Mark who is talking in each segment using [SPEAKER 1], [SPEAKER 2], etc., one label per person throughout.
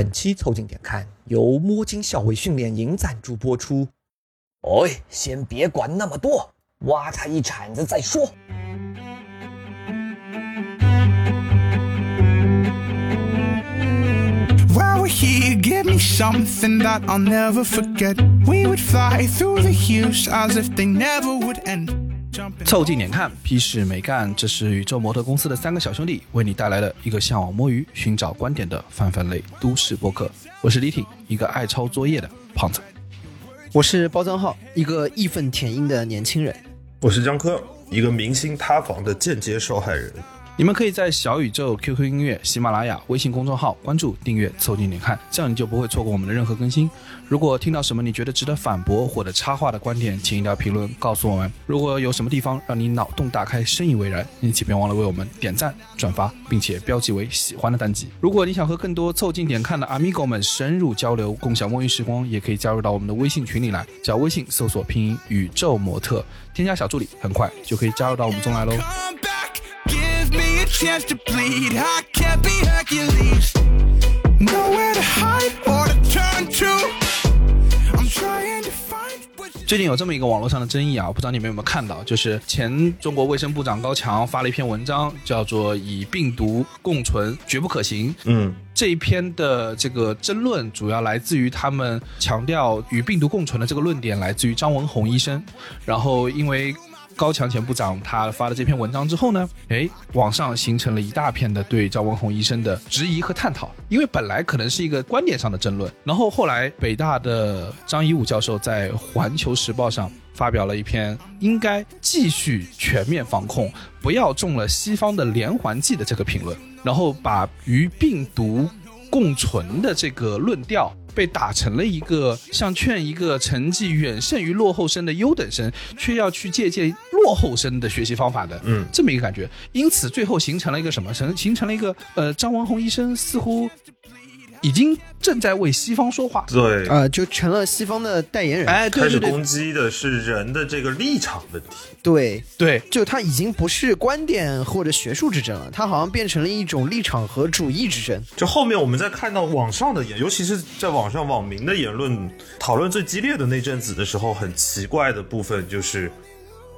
[SPEAKER 1] 本期凑近点看，由摸金校尉训练营赞助播出。
[SPEAKER 2] 哎，先别管那么多，挖他一铲子再说。
[SPEAKER 3] While we're here, give me something that I'll never forget. We would fly through the hues as if they never would end.
[SPEAKER 4] 凑近点看，屁事没干。这是宇宙模特公司的三个小兄弟为你带来的一个向往摸鱼、寻找观点的泛泛类都市播客。我是李挺，一个爱抄作业的胖子。
[SPEAKER 5] 我是包账号，一个义愤填膺的年轻人。
[SPEAKER 6] 我是江科，一个明星塌房的间接受害人。
[SPEAKER 4] 你们可以在小宇宙、QQ 音乐、喜马拉雅、微信公众号关注、订阅、凑近点看，这样你就不会错过我们的任何更新。如果听到什么你觉得值得反驳或者插话的观点，请一定要评论告诉我们。如果有什么地方让你脑洞大开、深以为然，你请别忘了为我们点赞、转发，并且标记为喜欢的单集。如果你想和更多凑近点看的 Amigo 们深入交流，共享摸鱼时光，也可以加入到我们的微信群里来，找微信搜索拼音宇宙模特，添加小助理，很快就可以加入到我们中来喽。
[SPEAKER 3] Chance to bleed. I can't be Hercules. Nowhere to hide or to turn to. I'm trying to find what
[SPEAKER 4] 最近有这么一个网络上的争议啊，我不知道你们有没有看到，就是前中国卫生部长高强发了一篇文章，叫做“以病毒共存绝不可行”。
[SPEAKER 6] 嗯，
[SPEAKER 4] 这一篇的这个争论主要来自于他们强调与病毒共存的这个论点来自于张文宏医生，然后因为。高强前部长他发了这篇文章之后呢，哎，网上形成了一大片的对张文宏医生的质疑和探讨，因为本来可能是一个观点上的争论，然后后来北大的张一武教授在《环球时报》上发表了一篇应该继续全面防控，不要中了西方的连环计的这个评论，然后把与病毒共存的这个论调被打成了一个像劝一个成绩远胜于落后生的优等生，却要去借鉴落后生的学习方法的，
[SPEAKER 6] 嗯
[SPEAKER 4] 这么一个感觉。因此，最后形成了一个什么？成形成了一个呃，张文宏医生似乎已经正在为西方说话。
[SPEAKER 6] 对，
[SPEAKER 5] 呃，就成了西方的代言人。
[SPEAKER 4] 哎，对对对
[SPEAKER 6] 开始攻击的是人的这个立场问题。
[SPEAKER 5] 对，
[SPEAKER 4] 对，
[SPEAKER 5] 就他已经不是观点或者学术之争了，他好像变成了一种立场和主义之争。
[SPEAKER 6] 就后面我们在看到网上的言，尤其是在网上网民的言论讨论最激烈的那阵子的时候，很奇怪的部分就是，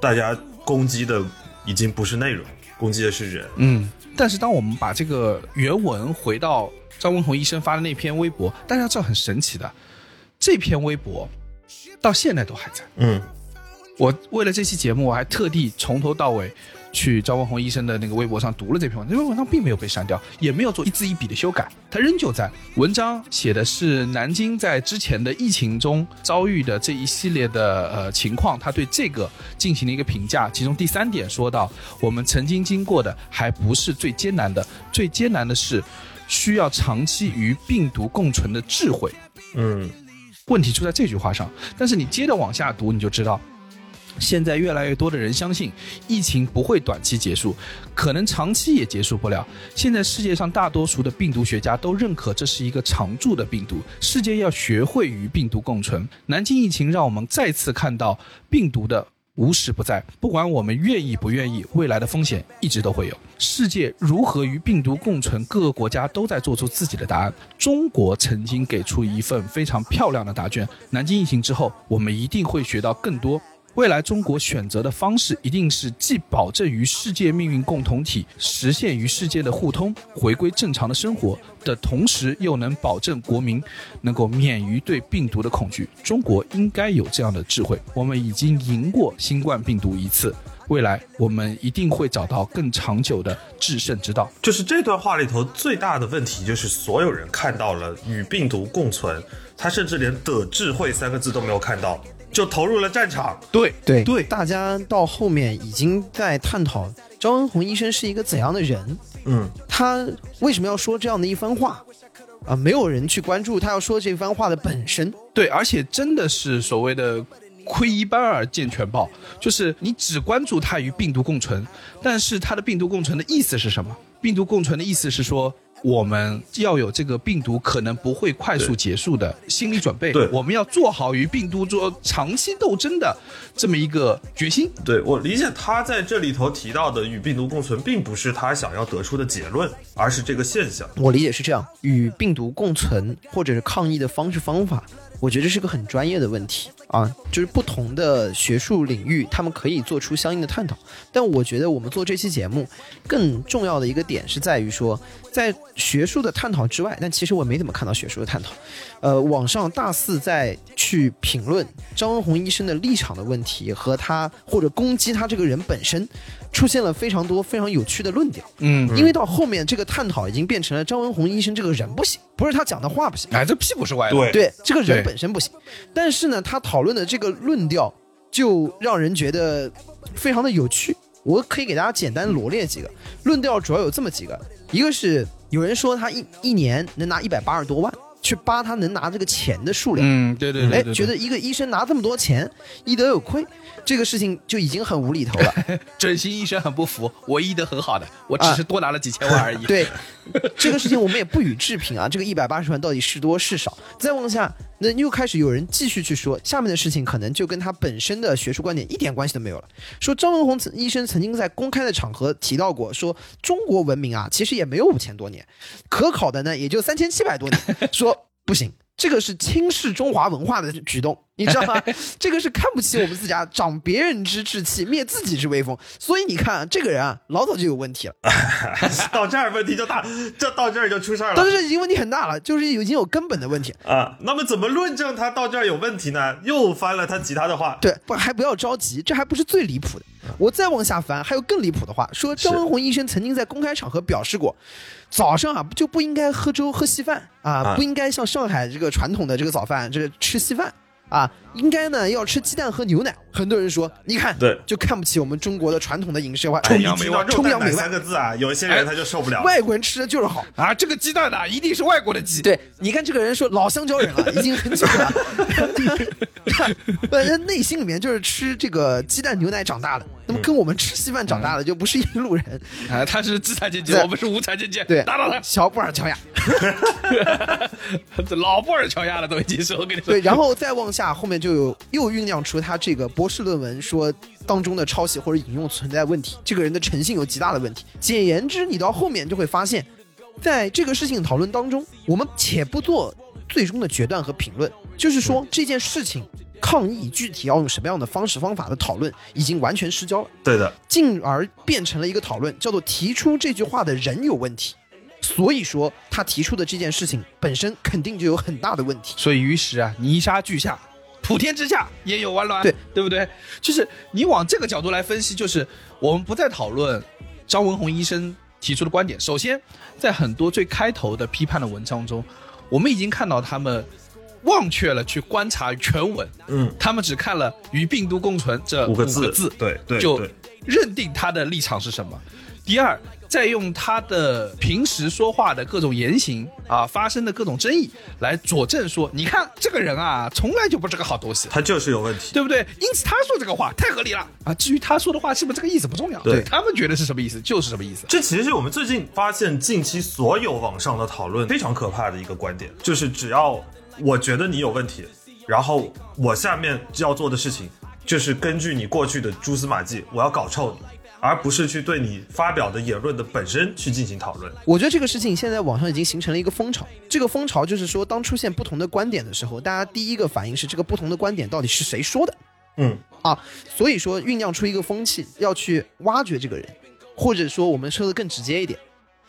[SPEAKER 6] 大家攻击的已经不是内容，攻击的是人。
[SPEAKER 4] 嗯，但是当我们把这个原文回到张文宏医生发的那篇微博，大家知道很神奇的，这篇微博到现在都还在。
[SPEAKER 6] 嗯，
[SPEAKER 4] 我为了这期节目，我还特地从头到尾去张文宏医生的那个微博上读了这篇文章，这篇文章并没有被删掉，也没有做一字一笔的修改，它仍旧在。文章写的是南京在之前的疫情中遭遇的这一系列的呃情况，他对这个进行了一个评价。其中第三点说到，我们曾经经过的还不是最艰难的，最艰难的是需要长期与病毒共存的智慧。
[SPEAKER 6] 嗯，
[SPEAKER 4] 问题出在这句话上。但是你接着往下读，你就知道，现在越来越多的人相信疫情不会短期结束，可能长期也结束不了。现在世界上大多数的病毒学家都认可这是一个常驻的病毒，世界要学会与病毒共存。南京疫情让我们再次看到病毒的。无时不在，不管我们愿意不愿意，未来的风险一直都会有。世界如何与病毒共存，各个国家都在做出自己的答案。中国曾经给出一份非常漂亮的答卷。南京疫情之后，我们一定会学到更多。未来中国选择的方式一定是既保证与世界命运共同体实现与世界的互通，回归正常的生活的同时，又能保证国民能够免于对病毒的恐惧。中国应该有这样的智慧。我们已经赢过新冠病毒一次，未来我们一定会找到更长久的制胜之道。
[SPEAKER 6] 就是这段话里头最大的问题，就是所有人看到了与病毒共存，他甚至连的智慧三个字都没有看到，就投入了战场。
[SPEAKER 4] 对
[SPEAKER 5] 对
[SPEAKER 4] 对
[SPEAKER 5] 大家到后面已经在探讨张文宏医生是一个怎样的人，
[SPEAKER 6] 嗯，
[SPEAKER 5] 他为什么要说这样的一番话？啊，没有人去关注他要说这番话的本身。
[SPEAKER 4] 对，而且真的是所谓的窥一斑而见全豹，就是你只关注他与病毒共存，但是他的病毒共存的意思是什么？病毒共存的意思是说，我们要有这个病毒可能不会快速结束的心理准备，
[SPEAKER 6] 对
[SPEAKER 4] 我们要做好与病毒做长期斗争的这么一个决心。
[SPEAKER 6] 对我理解，他在这里头提到的与病毒共存，并不是他想要得出的结论，而是这个现象。
[SPEAKER 5] 我理解是这样，与病毒共存或者是抗疫的方式方法，我觉得这是个很专业的问题啊，就是不同的学术领域，他们可以做出相应的探讨。但我觉得我们做这期节目，更重要的一个点是在于说，在学术的探讨之外，但其实我没怎么看到学术的探讨。呃，网上大肆在去评论张文宏医生的立场的问题和他或者攻击他这个人本身，出现了非常多非常有趣的论调。
[SPEAKER 4] 嗯，
[SPEAKER 5] 因为到后面这个探讨已经变成了张文宏医生这个人不行，不是他讲的话不行，
[SPEAKER 4] 哎，这屁股是歪的。
[SPEAKER 6] 对
[SPEAKER 5] 对这个人
[SPEAKER 4] 对
[SPEAKER 5] 本身不行。但是呢，他讨论的这个论调就让人觉得非常的有趣。我可以给大家简单罗列几个论调，主要有这么几个：一个是有人说他一一年能拿一百八十多万，去扒他能拿这个钱的数量，
[SPEAKER 4] 嗯，对对对
[SPEAKER 5] 觉得一个医生拿这么多钱，医德有亏，这个事情就已经很无厘头了。
[SPEAKER 4] 整形医生很不服，我医德很好的，我只是多拿了几千万而已。
[SPEAKER 5] 对，这个事情我们也不予置评啊。这个一百八十万到底是多是少？再往下，那又开始有人继续去说下面的事情，可能就跟他本身的学术观点一点关系都没有了。说张文宏医生曾经在公开的场合提到过，说中国文明啊，其实也没有五千多年，可考的呢也就三千七百多年。说 不行。这个是轻视中华文化的举动，你知道吗？这个是看不起我们自家，长别人之志气，灭自己之威风。所以你看啊，这个人啊，老早就有问题了。
[SPEAKER 6] 到这儿问题就大，这到这儿就出事儿了
[SPEAKER 5] 但是这已经问题很大了，就是已经有根本的问题。
[SPEAKER 6] 啊。那么怎么论证他到这儿有问题呢？又翻了他其他的话，
[SPEAKER 5] 对，不还不要着急，这还不是最离谱的。我再往下翻，还有更离谱的话，说张文宏医生曾经在公开场合表示过，早上啊就不应该喝粥喝稀饭啊，
[SPEAKER 6] 啊
[SPEAKER 5] 不应该像上海这个传统的这个早饭这个吃稀饭。啊，应该呢要吃鸡蛋和牛奶。很多人说，你看，
[SPEAKER 6] 对
[SPEAKER 5] 就看不起我们中国的传统的饮食文化，
[SPEAKER 4] 崇洋媚外
[SPEAKER 5] 崇洋媚外
[SPEAKER 6] 三个字啊，有一些人他就受不了。
[SPEAKER 5] 外国人吃的就是好。
[SPEAKER 4] 啊，这个鸡蛋呢，一定是外国的鸡。
[SPEAKER 5] 对，你看这个人说老香蕉人了，已经很久了，本 人内心里面就是吃这个鸡蛋牛奶长大的，那么跟我们吃稀饭长大的就不是一路人。
[SPEAKER 4] 啊，他是资产阶级，
[SPEAKER 5] 对
[SPEAKER 4] 我们是无产阶级。
[SPEAKER 5] 对，
[SPEAKER 4] 打倒他！
[SPEAKER 5] 小布尔乔亚。
[SPEAKER 4] 这 老布尔乔亚了都已经是，我跟你说。
[SPEAKER 5] 对，然后再往下，后面就有又酝酿出他这个博士论文说当中的抄袭或者引用存在问题，这个人的诚信有极大的问题。简言之，你到后面就会发现，在这个事情讨论当中，我们且不做最终的决断和评论，就是说这件事情抗议具体要用什么样的方式方法的讨论，已经完全失焦了。
[SPEAKER 6] 对的，
[SPEAKER 5] 进而变成了一个讨论，叫做提出这句话的人有问题。所以说，他提出的这件事情本身肯定就有很大的问题。
[SPEAKER 4] 所以于是啊，泥沙俱下，普天之下也有完卵？
[SPEAKER 5] 对
[SPEAKER 4] 对不对？就是你往这个角度来分析，就是我们不再讨论张文宏医生提出的观点。首先，在很多最开头的批判的文章中，我们已经看到他们忘却了去观察全文，
[SPEAKER 6] 嗯，
[SPEAKER 4] 他们只看了“与病毒共存”这
[SPEAKER 6] 五个字，
[SPEAKER 4] 字，
[SPEAKER 6] 对对
[SPEAKER 4] 就，认定他的立场是什么。第二，再用他的平时说话的各种言行啊，发生的各种争议来佐证说，你看这个人啊，从来就不是个好东西，
[SPEAKER 6] 他就是有问题。
[SPEAKER 4] 对不对？因此他说这个话太合理了啊。至于他说的话是不是这个意思不重要，
[SPEAKER 6] 对
[SPEAKER 4] 他们觉得是什么意思就是什么意思。
[SPEAKER 6] 这其实是我们最近发现近期所有网上的讨论非常可怕的一个观点，就是只要我觉得你有问题，然后我下面要做的事情就是根据你过去的蛛丝马迹，我要搞臭你，而不是去对你发表的言论的本身去进行讨论。
[SPEAKER 5] 我觉得这个事情现在网上已经形成了一个风潮。这个风潮就是说，当出现不同的观点的时候，大家第一个反应是这个不同的观点到底是谁说的
[SPEAKER 6] 嗯，
[SPEAKER 5] 啊？所以说酝酿出一个风气，要去挖掘这个人，或者说我们说的更直接一点，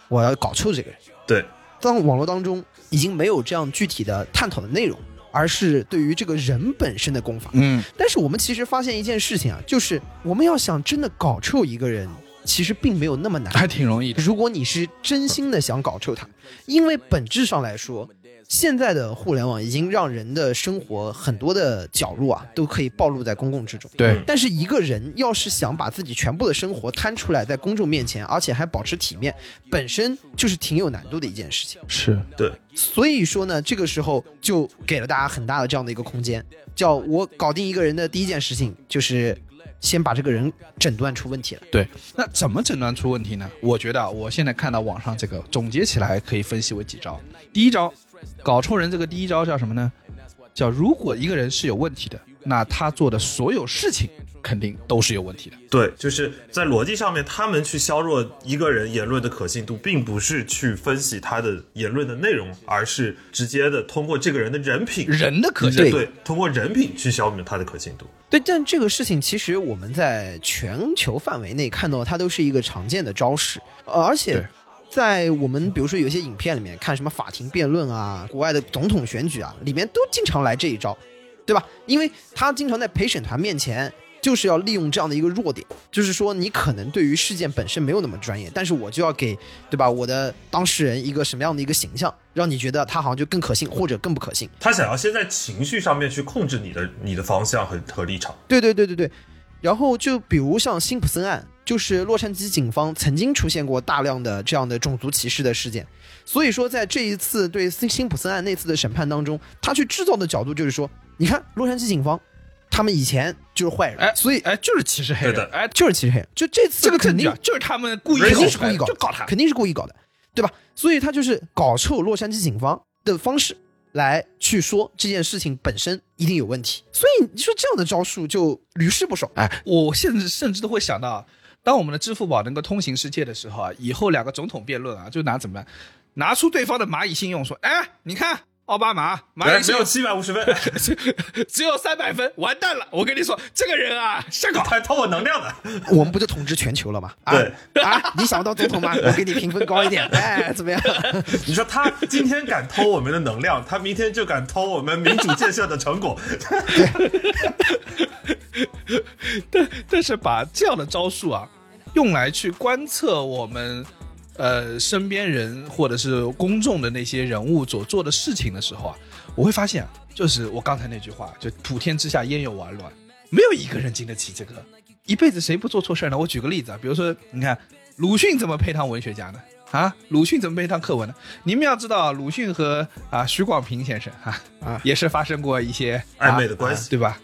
[SPEAKER 5] 我要搞臭这个人。
[SPEAKER 6] 对，
[SPEAKER 5] 当网络当中已经没有这样具体的探讨的内容，而是对于这个人本身的功法。
[SPEAKER 4] 嗯，
[SPEAKER 5] 但是我们其实发现一件事情啊，就是我们要想真的搞臭一个人，其实并没有那么难。
[SPEAKER 4] 还挺容易的。
[SPEAKER 5] 如果你是真心的想搞臭他，因为本质上来说，现在的互联网已经让人的生活很多的角落啊都可以暴露在公共之中。
[SPEAKER 4] 对，
[SPEAKER 5] 但是一个人要是想把自己全部的生活摊出来在公众面前，而且还保持体面，本身就是挺有难度的一件事情。
[SPEAKER 4] 是
[SPEAKER 6] 对，
[SPEAKER 5] 所以说呢，这个时候就给了大家很大的这样的一个空间，叫我搞定一个人的第一件事情就是先把这个人诊断出问题了。
[SPEAKER 4] 对，那怎么诊断出问题呢？我觉得啊我现在看到网上这个总结起来可以分析为几招。第一招，搞臭人这个第一招叫什么呢？叫如果一个人是有问题的，那他做的所有事情肯定都是有问题的。
[SPEAKER 6] 对，就是在逻辑上面，他们去削弱一个人言论的可信度，并不是去分析他的言论的内容，而是直接的通过这个人的人品，
[SPEAKER 4] 人的可信
[SPEAKER 5] 对
[SPEAKER 4] 度，
[SPEAKER 6] 对，通过人品去消灭他的可信度。
[SPEAKER 5] 对，但这个事情其实我们在全球范围内看到，它都是一个常见的招式，呃，而且
[SPEAKER 4] 对
[SPEAKER 5] 在我们比如说有一些影片里面看什么法庭辩论啊、国外的总统选举啊，里面都经常来这一招，对吧？因为他经常在陪审团面前。就是要利用这样的一个弱点，就是说你可能对于事件本身没有那么专业，但是我就要给，对吧？我的当事人一个什么样的一个形象，让你觉得他好像就更可信，或者更不可信。
[SPEAKER 6] 他想要先在情绪上面去控制你的你的方向和和立场。
[SPEAKER 5] 对对对对对。然后就比如像辛普森案，就是洛杉矶警方曾经出现过大量的这样的种族歧视的事件，所以说在这一次对辛辛普森案那次的审判当中，他去制造的角度就是说，你看洛杉矶警方，他们以前就是坏人，
[SPEAKER 4] 哎，
[SPEAKER 5] 所以
[SPEAKER 4] 哎就是歧视黑人，哎，
[SPEAKER 5] 就是歧视黑人，就这次
[SPEAKER 4] 这个
[SPEAKER 5] 肯定
[SPEAKER 4] 就是他们故意
[SPEAKER 5] 肯定
[SPEAKER 4] 搞
[SPEAKER 5] 是故意搞的，
[SPEAKER 4] 就搞他。
[SPEAKER 5] 肯定是故意搞的，对吧？所以他就是搞臭洛杉矶警方的方式来去说这件事情本身一定有问题，所以你说这样的招数就屡试不爽。
[SPEAKER 4] 哎，我甚至甚至都会想到，当我们的支付宝能够通行世界的时候啊，以后两个总统辩论啊，就拿怎么办？拿出对方的蚂蚁信用，说，哎，你看奥巴马蚂
[SPEAKER 6] 蚁，只有七百五十分，
[SPEAKER 4] 只有三百分，完蛋了！我跟你说，这个人啊，瞎搞。
[SPEAKER 6] 他偷我能量的。
[SPEAKER 5] 我们不就统治全球了吗？啊
[SPEAKER 6] 对
[SPEAKER 5] 啊，你想当总统吗？我给你评分高一点，哎，怎么样？
[SPEAKER 6] 你说他今天敢偷我们的能量，他明天就敢偷我们民主建设的成果。
[SPEAKER 4] 但但是把这样的招数啊，用来去观测我们呃身边人或者是公众的那些人物所做的事情的时候啊，我会发现啊，就是我刚才那句话，就普天之下焉有完卵，没有一个人经得起这个。一辈子谁不做错事儿呢？我举个例子啊，比如说，你看鲁迅怎么配当文学家呢？啊，鲁迅怎么配当课文呢？你们要知道，鲁迅和啊许广平先生啊
[SPEAKER 5] 啊
[SPEAKER 4] 也是发生过一些
[SPEAKER 6] 暧昧的关系
[SPEAKER 4] 啊对吧？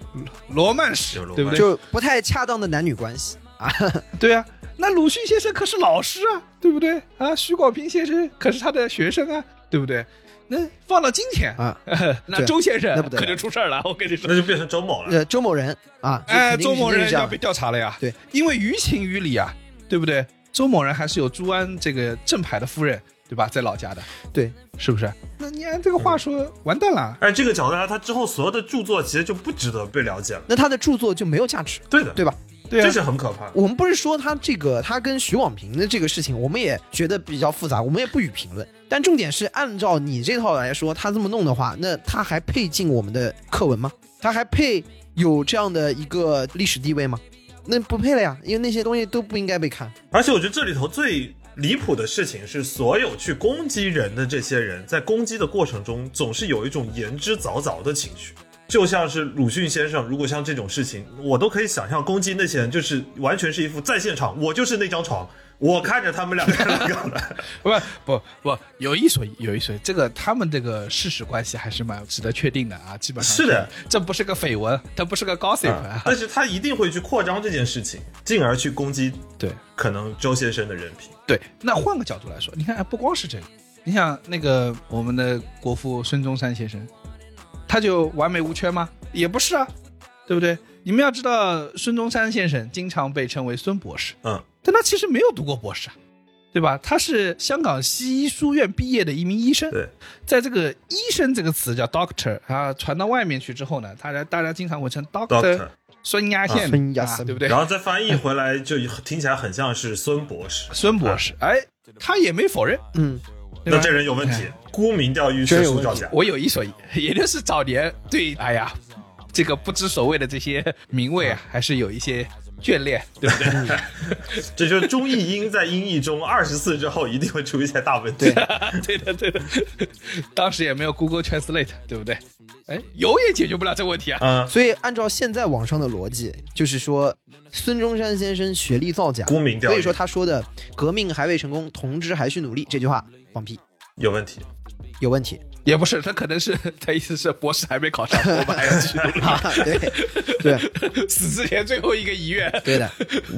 [SPEAKER 4] 罗曼史对不对？
[SPEAKER 5] 就不太恰当的男女关系啊。
[SPEAKER 4] 对啊，那鲁迅先生可是老师啊，对不对啊？徐广平先生可是他的学生啊，对不对？那放到今天
[SPEAKER 5] 啊，
[SPEAKER 4] 那周先生
[SPEAKER 5] 那不
[SPEAKER 4] 可就出事儿了。我跟你说
[SPEAKER 6] 那，就变成周某了。
[SPEAKER 5] 呃，周某人啊，
[SPEAKER 4] 哎，周某人要被调查了呀。
[SPEAKER 5] 对，
[SPEAKER 4] 因为于情于理啊，对不对？周某人还是有朱安这个正牌的夫人，对吧？在老家的，
[SPEAKER 5] 对，
[SPEAKER 4] 是不是？那你按这个话说，完蛋了。
[SPEAKER 6] 按这个角度来，他之后所有的著作其实就不值得被了解了。
[SPEAKER 5] 那他的著作就没有价值，
[SPEAKER 6] 对的，
[SPEAKER 5] 对吧？
[SPEAKER 4] 对啊
[SPEAKER 6] 这是很可怕的。
[SPEAKER 5] 我们不是说他这个他跟徐广平的这个事情，我们也觉得比较复杂，我们也不予评论。但重点是，按照你这套来说，他这么弄的话，那他还配进我们的课文吗？他还配有这样的一个历史地位吗？那不配了呀，因为那些东西都不应该被看。
[SPEAKER 6] 而且我觉得这里头最离谱的事情是，所有去攻击人的这些人在攻击的过程中，总是有一种言之凿凿的情绪。就像是鲁迅先生，如果像这种事情，我都可以想象攻击那些人，就是完全是一副在现场，我就是那张床，我看着他们两个人 干的。
[SPEAKER 4] 不不不，有一说一，有一说一，这个他们这个事实关系还是蛮值得确定的啊，基本上
[SPEAKER 6] 是的，
[SPEAKER 4] 这不是个绯闻，它不是个 gossip
[SPEAKER 6] 啊
[SPEAKER 4] 啊，
[SPEAKER 6] 但是他一定会去扩张这件事情，进而去攻击
[SPEAKER 4] 对
[SPEAKER 6] 可能周先生的人品。
[SPEAKER 4] 对。那换个角度来说，你看，哎不光是这个，你想那个我们的国父孙中山先生，他就完美无缺吗？也不是啊，对不对？你们要知道，孙中山先生经常被称为孙博士，
[SPEAKER 6] 嗯，
[SPEAKER 4] 但他其实没有读过博士啊，对吧？他是香港西医书院毕业的一名医生。
[SPEAKER 6] 对，
[SPEAKER 4] 在这个“医生”这个词叫 doctor 啊，传到外面去之后呢，大家大家经常会称 doctor, 孙亚宪、啊，
[SPEAKER 5] 孙亚宪
[SPEAKER 4] 对不对？
[SPEAKER 6] 然后再翻译回来，就听起来很像是孙博士。
[SPEAKER 4] 孙博士，哎，他也没否认，
[SPEAKER 5] 嗯，
[SPEAKER 6] 那这人有问题，沽名钓誉，学术造假。
[SPEAKER 4] 我有一说一，也就是早年对，哎呀，这个不知所谓的这些 名位啊，还是有一些眷恋，对不对？
[SPEAKER 6] 这就是中译英在英译中二十次之后一定会出一些大问题。
[SPEAKER 4] 对的，对的。当时也没有 Google Translate，对不对？哎，有也解决不了这个问题啊。
[SPEAKER 6] 嗯，
[SPEAKER 5] 所以按照现在网上的逻辑，就是说孙中山先生学历造假，
[SPEAKER 6] 沽名钓誉
[SPEAKER 5] 所以说他说的“革命还未成功，同志还需努力”这句话放屁，
[SPEAKER 6] 有问题。
[SPEAKER 5] 有问题。
[SPEAKER 4] 也不是，他可能是 他意思是博士还没考上，我们还要继续努力。
[SPEAKER 5] 啊，对对
[SPEAKER 4] 死之前最后一个遗愿。
[SPEAKER 5] 对的，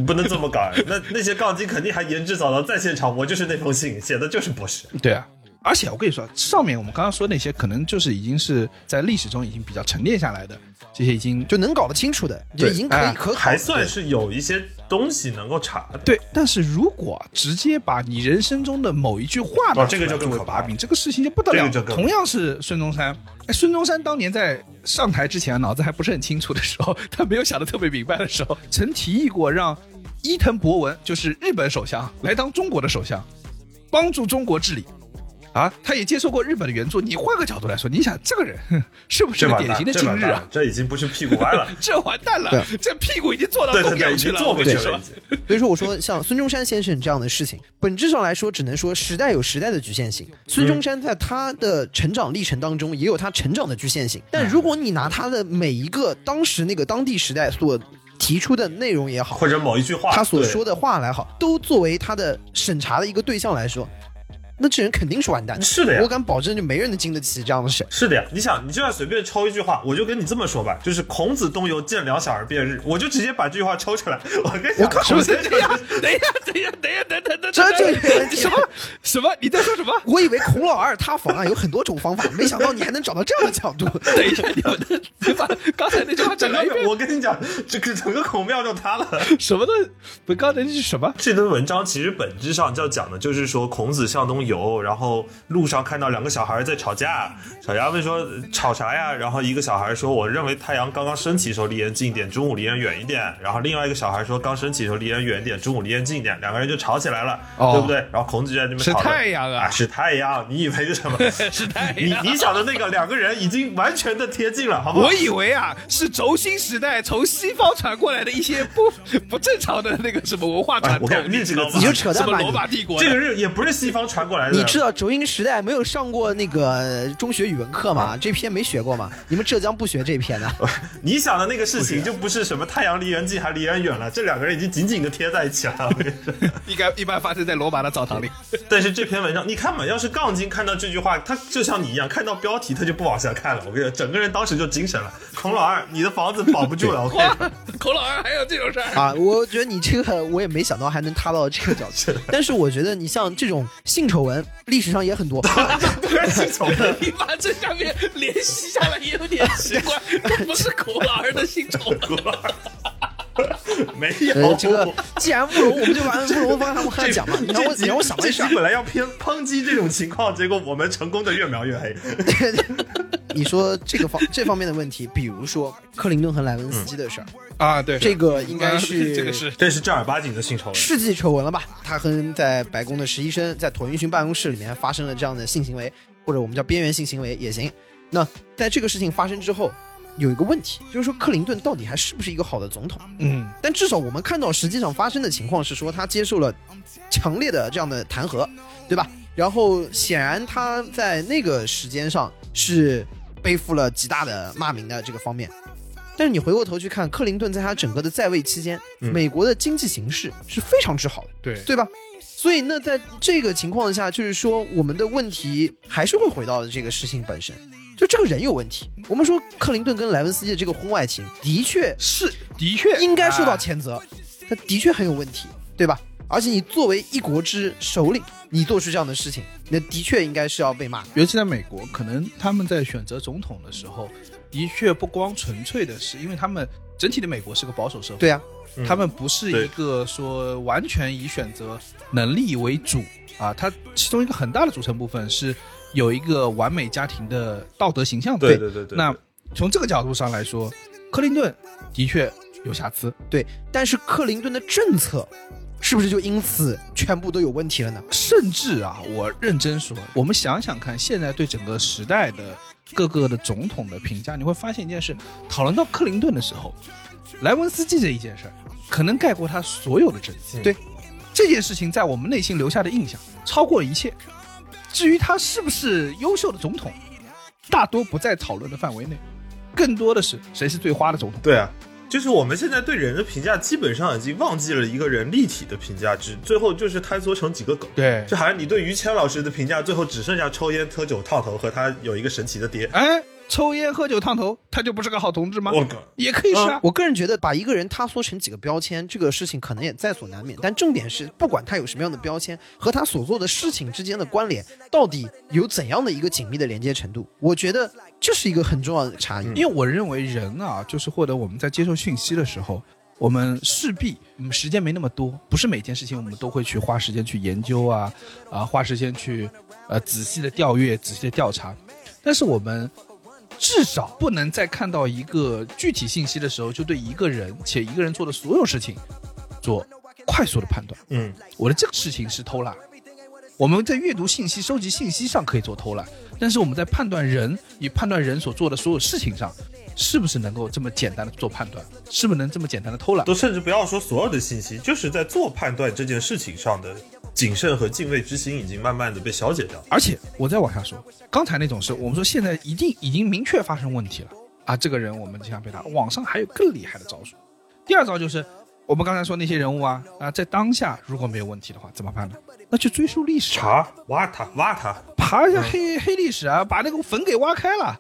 [SPEAKER 6] 不能这么搞。那那些杠精肯定还言之凿凿，在现场，我就是那封信写的就是博士。
[SPEAKER 4] 对啊，而且我跟你说，上面我们刚刚说那些，可能就是已经是在历史中已经比较沉淀下来的，这些已经
[SPEAKER 5] 就能搞得清楚的，就已经可可考
[SPEAKER 6] 还算是有一些东西能够查的。
[SPEAKER 4] 对。但是如果直接把你人生中的某一句话
[SPEAKER 6] 这个
[SPEAKER 4] 出来
[SPEAKER 6] 就更可怕
[SPEAKER 4] 作为把柄，这个事情就不得了同样是孙中山，哎，孙中山当年在上台之前脑子还不是很清楚的时候，他没有想得特别明白的时候，曾提议过让伊藤博文，就是日本首相，来当中国的首相，帮助中国治理。啊，他也接受过日本的援助。你换个角度来说，你想这个人哼是不是典型的
[SPEAKER 6] 这完蛋
[SPEAKER 4] 今日啊？
[SPEAKER 6] 这已经不是屁股歪了。
[SPEAKER 4] 这完蛋了，这屁股已经坐到
[SPEAKER 6] 对对对，
[SPEAKER 4] 供养去了，
[SPEAKER 6] 坐回去了。
[SPEAKER 5] 所以说，我说像孙中山先生这样的事情，本质上来说，只能说时代有时代的局限性。孙中山在他的成长历程当中，也有他成长的局限性。但如果你拿他的每一个当时那个当地时代所提出的内容也好，
[SPEAKER 6] 或者某一句话，
[SPEAKER 5] 他所说的话来好，都作为他的审查的一个对象来说，那这人肯定是完蛋的。
[SPEAKER 6] 是的呀
[SPEAKER 5] 我敢保证，就没人能经得起这样的事。
[SPEAKER 6] 是的呀，你想，你就算随便抽一句话，我就跟你这么说吧，就是孔子东游，见两小儿辩日，我就直接把这句话抽出来。我跟你讲，
[SPEAKER 4] 是不是
[SPEAKER 6] 我
[SPEAKER 4] 这样？等一下，等一下，等一下，等等等，
[SPEAKER 5] 这就有问题
[SPEAKER 4] 什么什么？你在说什么？
[SPEAKER 5] 我以为孔老二塌房啊有很多种方法，没想到你还能找到这样的角度。
[SPEAKER 4] 等一下，你们的，你把 刚才那句话
[SPEAKER 6] 整个我跟你讲，这个整个孔庙就塌了。
[SPEAKER 4] 什么的？不，刚才那是什么？
[SPEAKER 6] 这篇文章其实本质上就要讲的就是说，孔子向东游，然后路上看到两个小孩在吵架，小丫问说吵啥呀？然后一个小孩说，我认为太阳刚刚升起的时候离人近一点，中午离人远一点。然后另外一个小孩说，刚升起的时候离人远一点，中午离人近一点。两个人就吵起来了，
[SPEAKER 4] 哦
[SPEAKER 6] 对不对？然后孔子就在那边
[SPEAKER 4] 是太阳啊
[SPEAKER 6] 啊，是太阳。你以为是什么？
[SPEAKER 4] 是太阳。
[SPEAKER 6] 你你想的那个两个人已经完全的贴近了，好不好
[SPEAKER 4] 我？以为啊，是轴心时代从西方传过来的一些不 不正常的那个什么文化传
[SPEAKER 6] 哎我
[SPEAKER 4] 统，
[SPEAKER 5] 你就扯淡吧你
[SPEAKER 4] 什么罗马帝国，
[SPEAKER 6] 这个是也不是西方传过来的，
[SPEAKER 5] 你知道轴音时代没有上过那个中学语文课吗？这篇没学过吗？你们浙江不学这篇的？
[SPEAKER 6] 你想的那个事情就不是什么太阳离人近还离人远了，这两个人已经紧紧的贴在一起了。我跟你说
[SPEAKER 4] 应该一般发生在罗马的澡堂里。
[SPEAKER 6] 但是这篇文章，你看嘛，要是杠精看到这句话，他就像你一样，看到标题他就不往下看了。我跟你说，整个人当时就精神了。孔老二，你的房子保不住了。我跟你说，
[SPEAKER 4] 孔老二还有这种事儿？
[SPEAKER 5] 啊，我觉得你这个我也没想到还能塌到这个角度。但是我觉得你像这种性丑闻，历史上也很多。
[SPEAKER 6] 突然姓丑的，
[SPEAKER 4] 你把这下面联系下来也有点奇怪，这不是孔老二的姓丑吗？
[SPEAKER 6] 没有。
[SPEAKER 5] 呃，这个既然慕容，我们就把慕容的方向往下讲嘛。你让我，你让我想了一下
[SPEAKER 6] 这集，本来要偏抨击这种情况，结果我们成功的越描越黑。
[SPEAKER 5] 你说这个方这方面的问题，比如说克林顿和莱文斯基的事儿，
[SPEAKER 4] 啊，对，
[SPEAKER 5] 这个应该是
[SPEAKER 4] 这个是
[SPEAKER 6] 这是正儿八经的性丑闻。
[SPEAKER 5] 世纪丑闻了吧？他和在白宫的实习生在椭圆形办公室里面发生了这样的性行为，或者我们叫边缘性行为也行。那在这个事情发生之后，有一个问题，就是说克林顿到底还是不是一个好的总统？
[SPEAKER 4] 嗯，
[SPEAKER 5] 但至少我们看到实际上发生的情况是说，他接受了强烈的这样的弹劾，对吧？然后显然他在那个时间上是背负了极大的骂名的这个方面。但是你回过头去看，克林顿在他整个的在位期间，
[SPEAKER 6] 嗯
[SPEAKER 5] 美国的经济形势是非常之好的，
[SPEAKER 4] 对
[SPEAKER 5] 对吧？所以那在这个情况下，就是说我们的问题还是会回到这个事情本身，就这个人有问题。我们说克林顿跟莱文斯基的这个婚外情，的确
[SPEAKER 4] 是的确
[SPEAKER 5] 应该受到
[SPEAKER 4] 啊
[SPEAKER 5] 谴责，他的确很有问题，对吧？而且你作为一国之首领，你做出这样的事情，那的确应该是要被骂。
[SPEAKER 4] 尤其在美国，可能他们在选择总统的时候，的确不光纯粹的是，因为他们整体的美国是个保守社会，
[SPEAKER 5] 对啊，
[SPEAKER 4] 他们不是一个说完全以选择能力为主啊，它其中一个很大的组成部分是有一个完美家庭的道德形象
[SPEAKER 6] 对对对。
[SPEAKER 4] 那从这个角度上来说，克林顿的确有瑕疵，
[SPEAKER 5] 对。但是克林顿的政策是不是就因此全部都有问题了呢？
[SPEAKER 4] 甚至啊，我认真说，我们想想看，现在对整个时代的各个的总统的评价，你会发现一件事：讨论到克林顿的时候，莱文斯基这一件事儿，可能盖过他所有的政绩。
[SPEAKER 5] 对，
[SPEAKER 4] 这件事情在我们内心留下的印象超过了一切。至于他是不是优秀的总统，大多不在讨论的范围内，更多的是谁是最花的总统。
[SPEAKER 6] 对啊，就是我们现在对人的评价基本上已经忘记了一个人立体的评价只，最后就是坍缩成几个梗。
[SPEAKER 4] 对
[SPEAKER 6] 就好像你对于谦老师的评价，最后只剩下抽烟、喝酒、烫头和他有一个神奇的爹。
[SPEAKER 4] 哎，抽烟喝酒烫头，他就不是个好同志吗？
[SPEAKER 6] 我靠！
[SPEAKER 4] 也可以是啊。
[SPEAKER 5] 我个人觉得，把一个人塌缩成几个标签，这个事情可能也在所难免。但重点是，不管他有什么样的标签，和他所做的事情之间的关联，到底有怎样的一个紧密的连接程度，我觉得这是一个很重要的差异。
[SPEAKER 4] 因为我认为人啊，就是获得我们在接受讯息的时候，我们势必我们时间没那么多，不是每件事情我们都会去花时间去研究啊啊，花时间去呃仔细的调阅、仔细的调查，但是我们至少不能在看到一个具体信息的时候，就对一个人且一个人做的所有事情做快速的判断。
[SPEAKER 6] 嗯，
[SPEAKER 4] 我的这个事情是偷懒。我们在阅读信息、收集信息上可以做偷懒，但是我们在判断人与判断人所做的所有事情上，是不是能够这么简单的做判断？是不是能这么简单的偷懒？
[SPEAKER 6] 都甚至不要说所有的信息，就是在做判断这件事情上的谨慎和敬畏之心，已经慢慢的被消解掉。
[SPEAKER 4] 而且我再往下说，刚才那种事我们说现在一定已经明确发生问题了啊，这个人我们经常被他。网上还有更厉害的招数。第二招就是我们刚才说那些人物啊啊，在当下如果没有问题的话，怎么办呢？那去追溯历史，
[SPEAKER 6] 查挖他挖他，
[SPEAKER 4] 爬一下黑、黑历史啊，把那个坟给挖开了，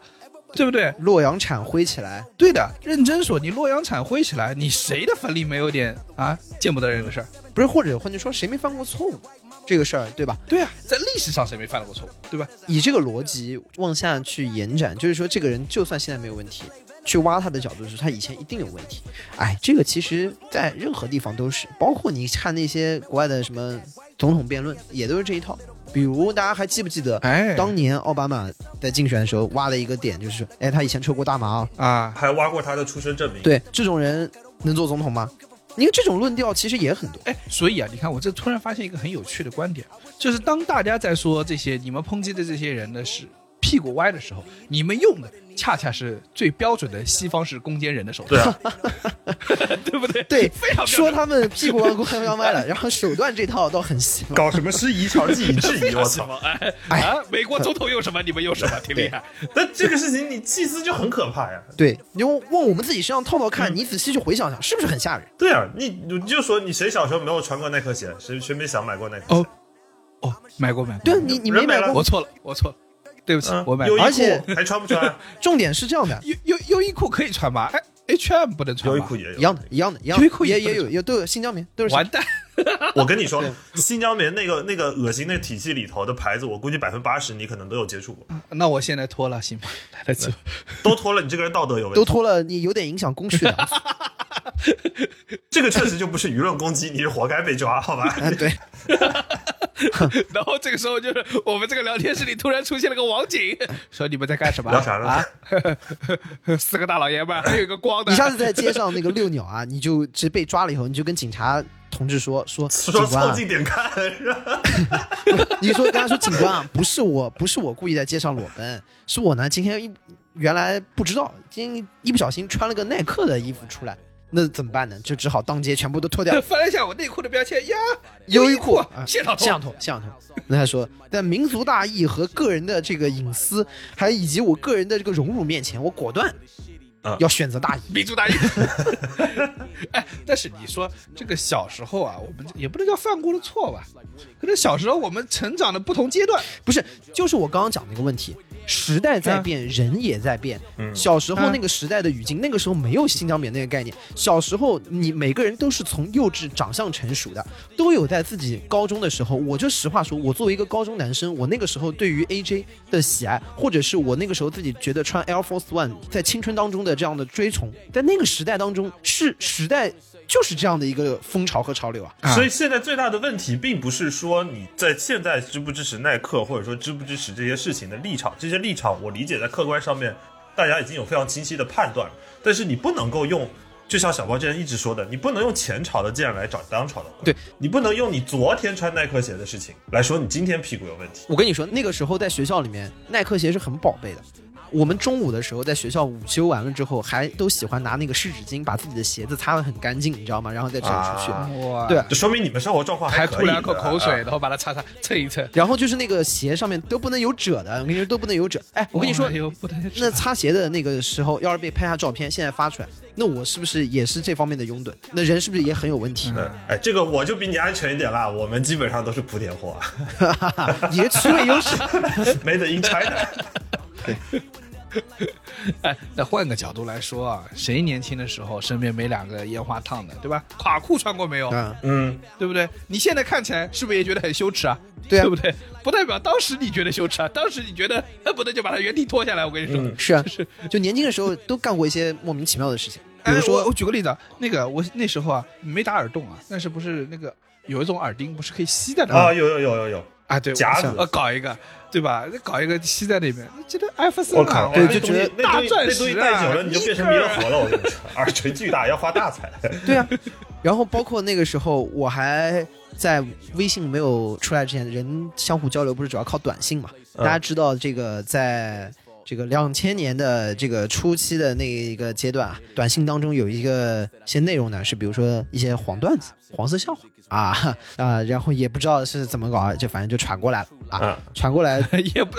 [SPEAKER 4] 对不对？
[SPEAKER 5] 洛阳铲挥起来，
[SPEAKER 4] 对的，认真说，你洛阳铲挥起来，你谁的坟里没有点啊见不得人的事儿？
[SPEAKER 5] 不是或者换句说，谁没犯过错误？这个事儿，对吧？
[SPEAKER 4] 对啊，在历史上谁没犯过错误，对吧？
[SPEAKER 5] 以这个逻辑往下去延展，就是说，这个人就算现在没有问题，去挖他的角度是，他以前一定有问题。哎，这个其实在任何地方都是，包括你看那些国外的什么总统辩论，也都是这一套。比如大家还记不记得，
[SPEAKER 4] 哎
[SPEAKER 5] 当年奥巴马在竞选的时候挖了一个点，就是，哎，他以前抽过大麻啊。
[SPEAKER 4] 啊，
[SPEAKER 6] 还挖过他的出生证明。，
[SPEAKER 5] 对，这种人能做总统吗？你看这种论调其实也很多。
[SPEAKER 4] 哎，所以啊，你看我这突然发现一个很有趣的观点，就是当大家在说这些你们抨击的这些人的是屁股歪的时候，你们用的恰恰是最标准的西方式攻坚人的手
[SPEAKER 6] 对
[SPEAKER 4] 段，
[SPEAKER 6] 啊，
[SPEAKER 4] 对不对？
[SPEAKER 5] 对
[SPEAKER 4] 非常
[SPEAKER 5] 说他们屁股弯过弯歪了，然后手段这套倒很西方。
[SPEAKER 6] 搞什么师夷长技以制夷，我操！
[SPEAKER 4] 哎啊，美国总统用什么，你们用什么，挺厉害。
[SPEAKER 6] 但这个事情你祭司就很可怕呀。
[SPEAKER 5] 对，你就往我们自己身上套套看，你仔细去回想想，是不是很吓人？
[SPEAKER 6] 对啊，你你就说你谁小时候没有穿过耐克鞋？谁谁没想买过耐克鞋？
[SPEAKER 4] 哦哦，买过买过，
[SPEAKER 5] 对你你没买过
[SPEAKER 4] 我错了，我错了，对不起，
[SPEAKER 6] 嗯，
[SPEAKER 4] 我买。
[SPEAKER 6] 优衣
[SPEAKER 5] 而且
[SPEAKER 6] 库还穿不穿？
[SPEAKER 5] 重点是这样的，
[SPEAKER 4] 优优优衣库可以穿吧？哎，H&M 不能穿吧
[SPEAKER 6] 优衣库也有
[SPEAKER 5] 一样的，一样的，一样的，
[SPEAKER 4] 优衣库也
[SPEAKER 5] 也也有也都有新疆棉，都是
[SPEAKER 4] 完蛋，
[SPEAKER 6] 我跟你说，新疆棉那个那个恶心的体系里头的牌子，我估计百分之八十你可能都有接触过，
[SPEAKER 4] 那我现在脱了行吗？来得及。
[SPEAKER 6] 都脱了，你这个人道德有问题。
[SPEAKER 5] 都脱了，你有点影响公序的。
[SPEAKER 6] 这个确实就不是舆论攻击，你是活该被抓，好吧？
[SPEAKER 5] 嗯，对，
[SPEAKER 4] 然后这个时候就是我们这个聊天室里突然出现了个网警，说你们在干什么？
[SPEAKER 6] 聊啥呢
[SPEAKER 4] 啊？四个大老爷们儿，还有一个光的。
[SPEAKER 5] 你上次在街上那个遛鸟啊，你就直被抓了以后，你就跟警察同志说说，
[SPEAKER 6] 说
[SPEAKER 5] 警官啊，
[SPEAKER 6] 凑近点看，
[SPEAKER 5] 你说跟他说警官啊，不是我，不是我故意在街上裸奔，是我呢今天一原来不知道，今天一不小心穿了个耐克的衣服出来，那怎么办呢？就只好当街全部都脱掉。
[SPEAKER 4] 翻了一下我内裤的标签呀，
[SPEAKER 5] 优衣
[SPEAKER 4] 衣
[SPEAKER 5] 库啊
[SPEAKER 4] 现场
[SPEAKER 5] 摄像头，摄像头。那他说，在民族大义和个人的这个隐私，还以及我个人的这个荣辱面前，我果断
[SPEAKER 6] 啊
[SPEAKER 5] 要选择大义。
[SPEAKER 4] 民族大义。哎，但是你说这个小时候啊，我们也不能叫犯过的错吧？可能小时候我们成长的不同阶段，
[SPEAKER 5] 不是，就是我刚刚讲那个问题，时代在变，人也在变。
[SPEAKER 6] 嗯
[SPEAKER 5] 小时候那个时代的语境，那个时候没有新疆棉那个概念。小时候你每个人都是从幼稚长相成熟的，都有在自己高中的时候。我就实话说，我作为一个高中男生，我那个时候对于 AJ 的喜爱，或者是我那个时候自己觉得穿 Air Force One 在青春当中的这样的追崇，在那个时代当中，是时代就是这样的一个风潮和潮流啊。
[SPEAKER 6] 所以现在最大的问题，并不是说你在现在支不支持耐克，或者说支不支持这些事情的立场，这些立场我理解在客观上面，大家已经有非常清晰的判断了。但是你不能够用，就像小包之前一直说的，你不能用前朝的剑来找当朝的，
[SPEAKER 5] 对
[SPEAKER 6] 你不能用你昨天穿耐克鞋的事情来说你今天屁股有问题。
[SPEAKER 5] 我跟你说，那个时候在学校里面，耐克鞋是很宝贝的。我们中午的时候在学校午休完了之后，还都喜欢拿那个湿纸巾把自己的鞋子擦得很干净，你知道吗？然后再整出去。
[SPEAKER 6] 啊
[SPEAKER 4] 哇
[SPEAKER 5] 对
[SPEAKER 6] 就说明你们生活状况可以。
[SPEAKER 4] 还吐两口口水，
[SPEAKER 6] 啊
[SPEAKER 4] 然后把它擦擦蹭一蹭。
[SPEAKER 5] 然后就是那个鞋上面都不能有褶的，我跟你说都不能有褶。哎，我跟你说那擦鞋的那个时候，要是被拍下照片，现在发出来，那我是不是也是这方面的拥趸？那人是不是也很有问题？
[SPEAKER 6] 嗯哎，这个我就比你安全一点啦，我们基本上都是莆田货
[SPEAKER 5] 你的区位优势。
[SPEAKER 6] ，Made in China。
[SPEAKER 4] 哎，那换个角度来说啊，谁年轻的时候身边没两个烟花烫的，对吧？垮裤穿过没有？
[SPEAKER 5] 啊，
[SPEAKER 6] 嗯，
[SPEAKER 4] 对不对？你现在看起来是不是也觉得很羞耻啊？
[SPEAKER 5] 对啊
[SPEAKER 4] 对不对？不代表当时你觉得羞耻啊，当时你觉得恨不得就把它原地脱下来。我跟你说，
[SPEAKER 6] 嗯
[SPEAKER 5] 是啊
[SPEAKER 4] 是，
[SPEAKER 5] 就年轻的时候都干过一些莫名其妙的事情，比
[SPEAKER 4] 哎
[SPEAKER 5] 如说
[SPEAKER 4] 我我举个例子啊，那个我那时候啊没打耳洞啊，但是不是那个有一种耳钉不是可以吸在那
[SPEAKER 6] 啊，
[SPEAKER 4] 吗？
[SPEAKER 6] 有有有有有，
[SPEAKER 4] 啊，对，
[SPEAKER 6] 夹子
[SPEAKER 4] 我呃搞一个，对吧？搞一个吸在那边，觉得艾弗森啊，
[SPEAKER 6] 我靠，
[SPEAKER 4] 哇
[SPEAKER 5] 对就觉得
[SPEAKER 4] 大钻
[SPEAKER 6] 那东西戴久了你就变成弥勒佛了，我跟你说，耳垂巨大要发大财。
[SPEAKER 5] 对啊，然后包括那个时候，我还在微信没有出来之前，人相互交流不是主要靠短信嘛？大家知道这个在。这个两千年的这个初期的那一个阶段啊，短信当中有一个些内容呢，是比如说一些黄段子、黄色笑话啊 啊，然后也不知道是怎么搞，就反正就传过来了啊
[SPEAKER 6] 嗯，
[SPEAKER 5] 传过来
[SPEAKER 4] 也不，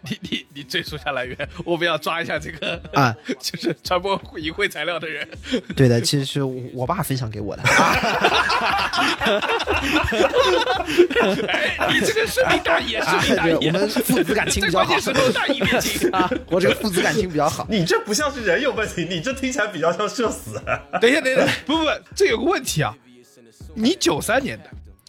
[SPEAKER 4] 你你你追溯下来源，我们要抓一下这个
[SPEAKER 5] 啊，
[SPEAKER 4] 就是传播淫秽材料的人。
[SPEAKER 5] 对的，其实是我我爸分享给我的。
[SPEAKER 4] 哎，你这个是你大爷，
[SPEAKER 5] 啊
[SPEAKER 4] 是你大爷，
[SPEAKER 5] 对我们父子感情比较好
[SPEAKER 4] 在关键时候大义灭亲。
[SPEAKER 5] 啊，我这个父子感情比较好。
[SPEAKER 6] 你这不像是人有问题，你这听起来比较像社死。
[SPEAKER 4] 等一下，等一下，不不不，这有个问题啊，你九三年的，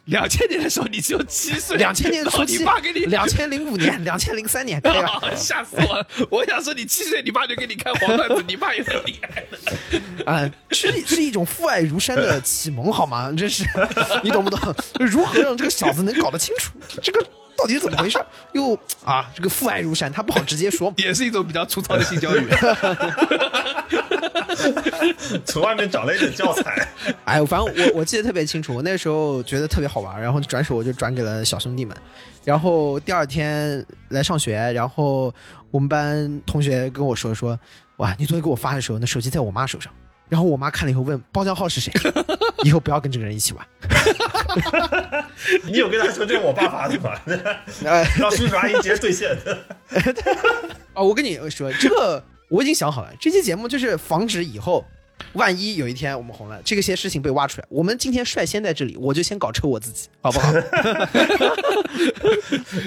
[SPEAKER 4] 两千年的时候你只有七岁，
[SPEAKER 5] 两千年初期，
[SPEAKER 4] 你爸给你
[SPEAKER 5] 两千零五年、两千零三年，对吧？
[SPEAKER 4] 啊，吓死我了！我想说，你七岁，你爸就给你看黄段子，你爸也很厉害的。
[SPEAKER 5] 啊，是是一种父爱如山的启蒙，好吗？真是，你懂不懂？如何让这个小子能搞得清楚这个到底是怎么回事？又啊，这个父爱如山，他不好直接说。
[SPEAKER 4] 也是一种比较粗糙的性教育。
[SPEAKER 6] 从外面找了一点教材。
[SPEAKER 5] 哎，反正我我记得特别清楚，我那时候觉得特别好玩，然后转手我就转给了小兄弟们。然后第二天来上学，然后我们班同学跟我说说，哇，你昨天给我发的时候，那手机在我妈手上。然后我妈看了以后问包浆号是谁，以后不要跟这个人一起玩。
[SPEAKER 6] 你有跟他说这是我爸发的吗？
[SPEAKER 5] 哎，
[SPEAKER 6] 让叔叔阿姨直接兑现。
[SPEAKER 5] 哦，我跟你说，这个我已经想好了，这期节目就是防止以后，万一有一天我们红了，这个些事情被挖出来，我们今天率先在这里，我就先搞臭我自己，好不好？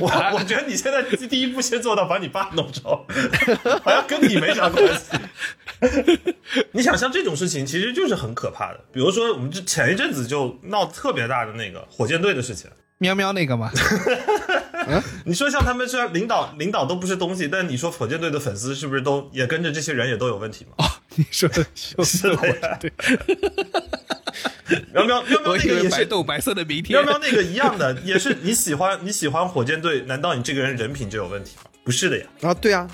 [SPEAKER 6] 我我觉得你现在第一步先做到把你爸弄着，好像跟你没啥关系。你想像这种事情，其实就是很可怕的。比如说，我们这前一阵子就闹特别大的那个火箭队的事情。
[SPEAKER 4] 喵喵那个嘛，
[SPEAKER 6] 你说像他们虽然领导领导都不是东西，但你说火箭队的粉丝是不是都也跟着这些人也都有问题吗？
[SPEAKER 4] 你说的就是
[SPEAKER 6] 的呀喵喵喵喵 那个也是
[SPEAKER 4] 豆白色的明天
[SPEAKER 6] 喵。喵那个一样的，也是你喜欢你喜欢火箭队，难道你这个人人品就有问题吗？不是的呀。
[SPEAKER 5] 啊，对啊，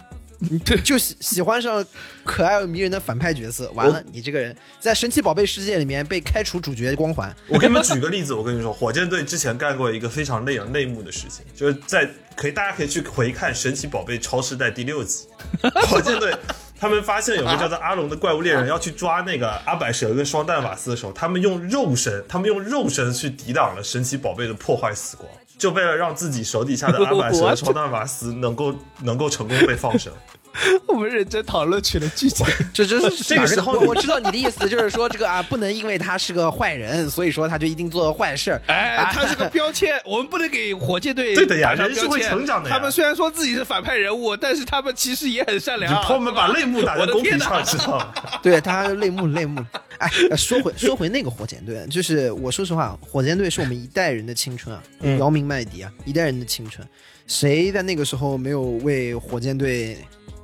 [SPEAKER 5] 就喜喜欢上可爱又迷人的反派角色，完了，你这个人在神奇宝贝世界里面被开除主角光环。
[SPEAKER 6] 我给你们举个例子，我跟你说，火箭队之前干过一个非常泪人泪目的事情，就是在可以大家可以去回看《神奇宝贝超时代》第六集，火箭队他们发现有个叫做阿龙的怪物猎人要去抓那个阿百蛇跟双蛋瓦斯的时候，他们用肉身，他们用肉身去抵挡了神奇宝贝的破坏死光，就为了让自己手底下的阿百 蛇和双蛋瓦斯能够能够成功被放生。
[SPEAKER 4] 我们认真讨论起了剧情。
[SPEAKER 5] 这这是
[SPEAKER 6] 这个时候
[SPEAKER 5] 我我知道你的意思，就是说这个啊，不能因为他是个坏人，所以说他就一定做了坏事。
[SPEAKER 4] 哎，
[SPEAKER 5] 啊
[SPEAKER 4] 他是个标签，我们不能给火箭队
[SPEAKER 6] 对的呀
[SPEAKER 4] 打上
[SPEAKER 6] 人是会
[SPEAKER 4] 标签
[SPEAKER 6] 成长的呀
[SPEAKER 4] 他们虽然说自己是反派人物，但是他们其实也很善良。
[SPEAKER 6] 我们把泪目打在公屏上，知道吗？
[SPEAKER 5] 对他泪目泪目。哎，呃说回说回那个火箭队，就是我说实话，火箭队是我们一代人的青春啊，
[SPEAKER 6] 嗯
[SPEAKER 5] 姚明麦迪啊，一代人的青春。谁在那个时候没有为火箭队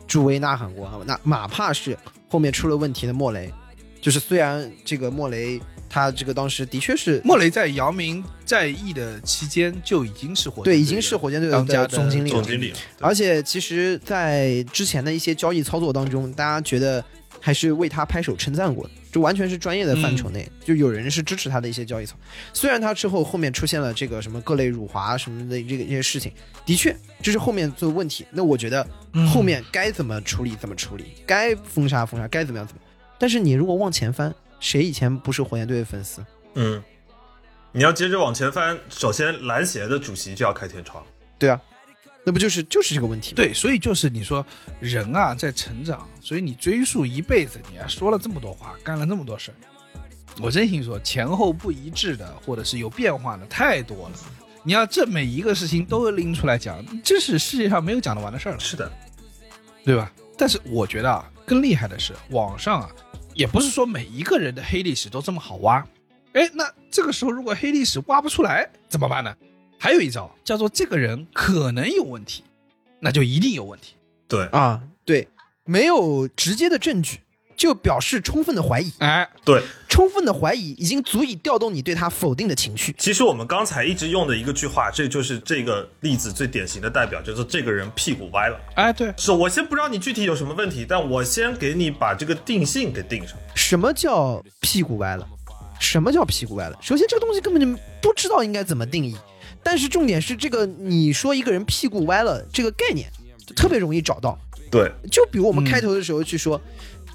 [SPEAKER 5] 助威呐喊过？那哪怕是后面出了问题的莫雷，就是虽然这个莫雷他这个当时的确是
[SPEAKER 4] 莫雷在姚明在役的期间就已经是火箭队
[SPEAKER 5] 对，已经是火箭队
[SPEAKER 4] 当家的
[SPEAKER 5] 的总经理了
[SPEAKER 6] 总。经理，
[SPEAKER 5] 而且其实，在之前的一些交易操作当中，大家觉得还是为他拍手称赞过的，这完全是专业的范畴内，就有人是支持他的一些交易操。虽然他之后后面出现了这个什么各类辱华什么的这个一些事情，的确这是后面做问题。那我觉得后面该怎么处理怎么处理，该封杀封杀，该怎么样怎么。但是你如果往前翻，谁以前不是火箭队的粉丝？
[SPEAKER 6] 嗯，你要接着往前翻，首先篮协的主席就要开天窗。
[SPEAKER 5] 对啊，那不就是就是这个问题吗？
[SPEAKER 4] 对，所以就是你说人啊在成长，所以你追溯一辈子，你还说了这么多话，干了那么多事儿，我真心说前后不一致的，或者是有变化的太多了。你要这每一个事情都拎出来讲，这是世界上没有讲得完的事儿了，
[SPEAKER 6] 是的，
[SPEAKER 4] 对吧？但是我觉得啊，更厉害的是网上啊，也不是说每一个人的黑历史都这么好挖。哎，那这个时候如果黑历史挖不出来怎么办呢？还有一招叫做这个人可能有问题，那就一定有问题。
[SPEAKER 6] 对，
[SPEAKER 5] 啊，对，没有直接的证据，就表示充分的怀疑。
[SPEAKER 4] 哎，
[SPEAKER 6] 对。
[SPEAKER 5] 充分的怀疑已经足以调动你对他否定的情绪。
[SPEAKER 6] 其实我们刚才一直用的一个句话，这就是这个例子最典型的代表，就是这个人屁股歪了。
[SPEAKER 4] 哎，对，
[SPEAKER 6] 是我先不知道你具体有什么问题，但我先给你把这个定性给定上。
[SPEAKER 5] 什么叫屁股歪了？什么叫屁股歪了？首先，这个东西根本就不知道应该怎么定义。但是重点是，这个你说一个人屁股歪了这个概念，就特别容易找到。
[SPEAKER 6] 对，
[SPEAKER 5] 就比如我们开头的时候去说，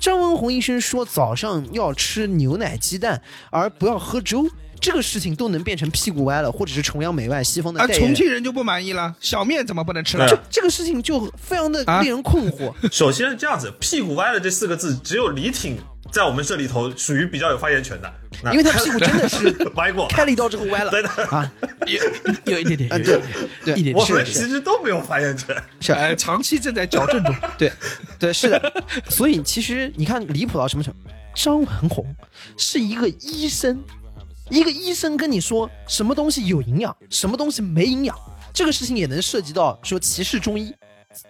[SPEAKER 5] 张文宏医生说早上要吃牛奶鸡蛋，而不要喝粥，这个事情都能变成屁股歪了，或者是崇洋媚外西方的
[SPEAKER 4] 啊，
[SPEAKER 5] 代言人。
[SPEAKER 4] 重庆人就不满意了，小面怎么不能吃了？
[SPEAKER 5] 就这个事情就非常的
[SPEAKER 4] 啊
[SPEAKER 5] 令人困惑。
[SPEAKER 6] 首先是这样子，屁股歪了这四个字，只有李挺在我们这里头属于比较有发言权的，
[SPEAKER 5] 因为他屁股真的是
[SPEAKER 6] 歪过。
[SPEAKER 5] 开了一刀之后歪了
[SPEAKER 6] 对的，
[SPEAKER 5] 啊，
[SPEAKER 4] 有 有一点点，
[SPEAKER 5] 啊
[SPEAKER 4] 有一点
[SPEAKER 5] 对
[SPEAKER 4] 点，一点
[SPEAKER 6] 我们其实都没有发言权。
[SPEAKER 5] 是
[SPEAKER 4] 哎，长期正在矫正中。
[SPEAKER 5] 对，对，是的。所以其实你看离谱到什么程度？张文宏是一个医生，一个医生跟你说什么东西有营养，什么东西没营养，这个事情也能涉及到说歧视中医、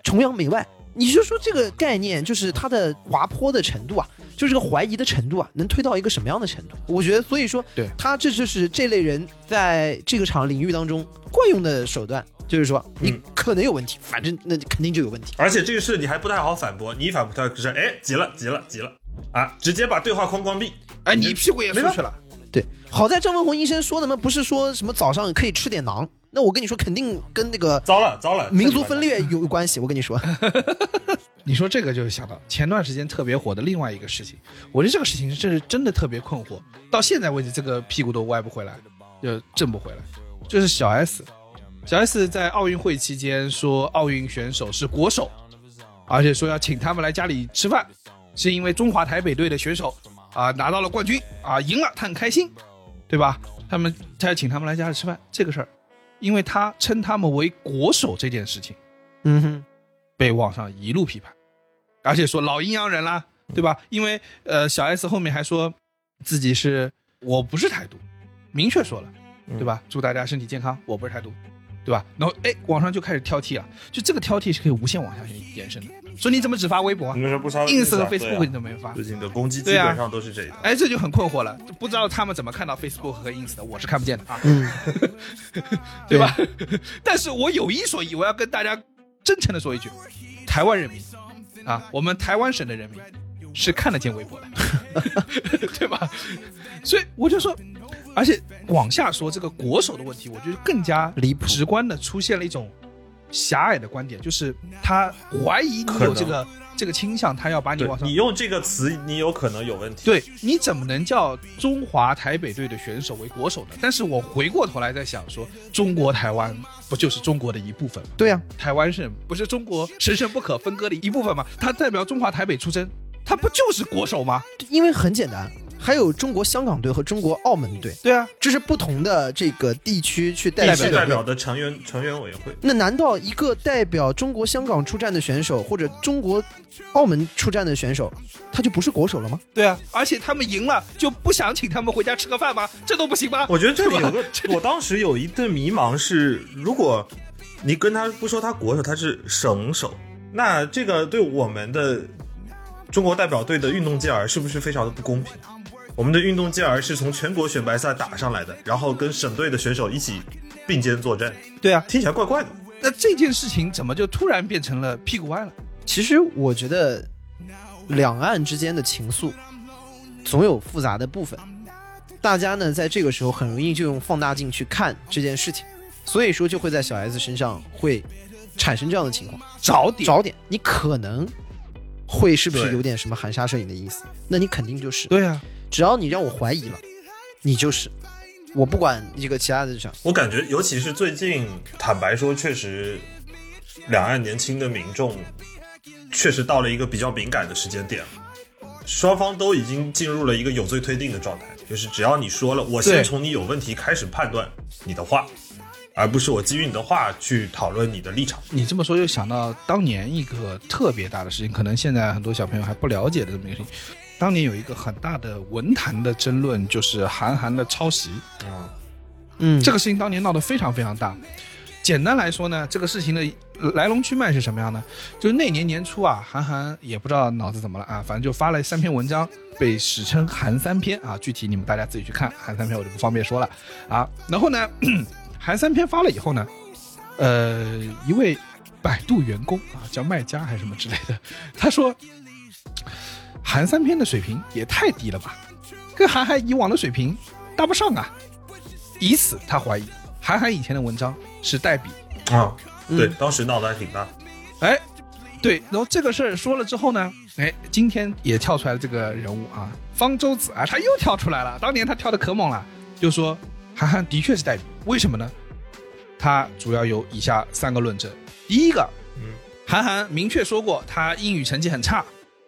[SPEAKER 5] 崇洋媚外。你就说这个概念，就是它的滑坡的程度啊，就是这个怀疑的程度啊，能推到一个什么样的程度？我觉得，所以说，
[SPEAKER 4] 对
[SPEAKER 5] 他这就是这类人在这个场领域当中惯用的手段，就是说你
[SPEAKER 6] 嗯
[SPEAKER 5] 可能有问题，反正那肯定就有问题。
[SPEAKER 6] 而且这个事你还不太好反驳，你一反驳他就是哎急了急了急了啊，直接把对话框关闭。
[SPEAKER 4] 哎，你屁股也出去了。
[SPEAKER 5] 对，好在张文宏医生说的嘛，不是说什么早上可以吃点馕，那我跟你说，肯定跟那个
[SPEAKER 6] 糟了糟了，
[SPEAKER 5] 民族分裂有关系。我跟你说，
[SPEAKER 4] 你说这个就是想到前段时间特别火的另外一个事情，我觉得这个事情是真的特别困惑，到现在为止这个屁股都歪不回来，就正不回来。就是小 S，小 S 在奥运会期间说奥运选手是国手，而且说要请他们来家里吃饭，是因为中华台北队的选手啊拿到了冠军啊赢了，他很开心，对吧？他们他要请他们来家里吃饭这个事儿，因为他称他们为国手这件事情。
[SPEAKER 5] 嗯哼，
[SPEAKER 4] 被网上一路批判，而且说老阴阳人啦，对吧？因为呃，小 S 后面还说自己是我不是台独，明确说了，对吧？祝大家身体健康，我不是台独，对吧？然后哎，网上就开始挑剔了，就这个挑剔是可以无限往下去延伸的，说你怎么只发微博啊
[SPEAKER 6] 你为什么不刷
[SPEAKER 4] ？ins 和 Facebook
[SPEAKER 6] 啊
[SPEAKER 4] 你都没发
[SPEAKER 6] 最，近的攻击基本上都是这一套。
[SPEAKER 4] 哎，这就很困惑了，不知道他们怎么看到 Facebook 和 ins 的，我是看不见的啊，
[SPEAKER 5] 嗯，
[SPEAKER 4] 对吧？但是我有一说一，我要跟大家真诚的说一句，台湾人民啊，我们台湾省的人民是看得见微博的，对吧？所以我就说，而且往下说这个国手的问题，我觉得更加
[SPEAKER 5] 离谱
[SPEAKER 4] 直观的出现了一种狭隘的观点，就是他怀疑你有这个这个倾向，他要把你往上
[SPEAKER 6] 你用这个词，你有可能有问题。
[SPEAKER 4] 对，你怎么能叫中华台北队的选手为国手呢？但是我回过头来在想说，中国台湾不就是中国的一部分吗？
[SPEAKER 5] 对呀、
[SPEAKER 4] 台湾省不是中国神圣不可分割的一部分吗？它代表中华台北出征，它不就是国手吗？
[SPEAKER 5] 因为很简单，还有中国香港队和中国澳门队，
[SPEAKER 4] 对啊，
[SPEAKER 5] 这是不同的这个地区去代表
[SPEAKER 6] 代表的成员成员委员会，
[SPEAKER 5] 那难道一个代表中国香港出战的选手，或者中国澳门出战的选手，他就不是国手了吗？
[SPEAKER 4] 对啊，而且他们赢了就不想请他们回家吃个饭吗？这都不行吗？
[SPEAKER 6] 我觉得这里有个，我当时有一个迷茫是，如果你跟他不说他国手，他是省手，那这个对我们的中国代表队的运动健儿是不是非常的不公平？我们的运动健儿是从全国选拔赛打上来的，然后跟省队的选手一起并肩作战，
[SPEAKER 4] 对啊，
[SPEAKER 6] 听起来怪怪的。
[SPEAKER 4] 那这件事情怎么就突然变成了屁股歪了？
[SPEAKER 5] 其实我觉得两岸之间的情愫总有复杂的部分，大家呢在这个时候很容易就用放大镜去看这件事情，所以说就会在小 S 身上会产生这样的情况。
[SPEAKER 4] 找点
[SPEAKER 5] 找点，你可能会是不是有点什么含沙射影的意思？那你肯定就是，
[SPEAKER 4] 对啊，
[SPEAKER 5] 只要你让我怀疑了，你就是，我不管一个其他的上，
[SPEAKER 6] 我感觉，尤其是最近，坦白说，确实，两岸年轻的民众确实到了一个比较敏感的时间点，双方都已经进入了一个有罪推定的状态，就是只要你说了，我先从你有问题开始判断你的话，而不是我基于你的话去讨论你的立场。
[SPEAKER 4] 你这么说又想到当年一个特别大的事情，可能现在很多小朋友还不了解的这么一个事情。当年有一个很大的文坛的争论，就是韩寒的抄袭。
[SPEAKER 6] 啊，
[SPEAKER 5] 嗯，
[SPEAKER 4] 这个事情当年闹得非常非常大。简单来说呢，这个事情的来龙去脉是什么样呢？就是那年年初啊，韩寒也不知道脑子怎么了啊，反正就发了三篇文章，被史称“韩三篇”啊。具体你们大家自己去看，韩三篇我就不方便说了啊。然后呢，韩三篇发了以后呢，呃，一位百度员工啊，叫卖家还是什么之类的，他说韩三篇的水平也太低了吧，跟韩寒以往的水平搭不上啊。以此他怀疑韩寒以前的文章是代笔。
[SPEAKER 6] 啊，对，
[SPEAKER 5] 嗯
[SPEAKER 6] 当时闹得还挺大。
[SPEAKER 4] 哎，对，然后这个事儿说了之后呢，哎，今天也跳出来了这个人物啊，方舟子啊，他又跳出来了。当年他跳的可猛了，就说韩寒的确是代笔，为什么呢？他主要有以下三个论证。第一个，
[SPEAKER 6] 嗯，
[SPEAKER 4] 韩寒明确说过他英语成绩很差，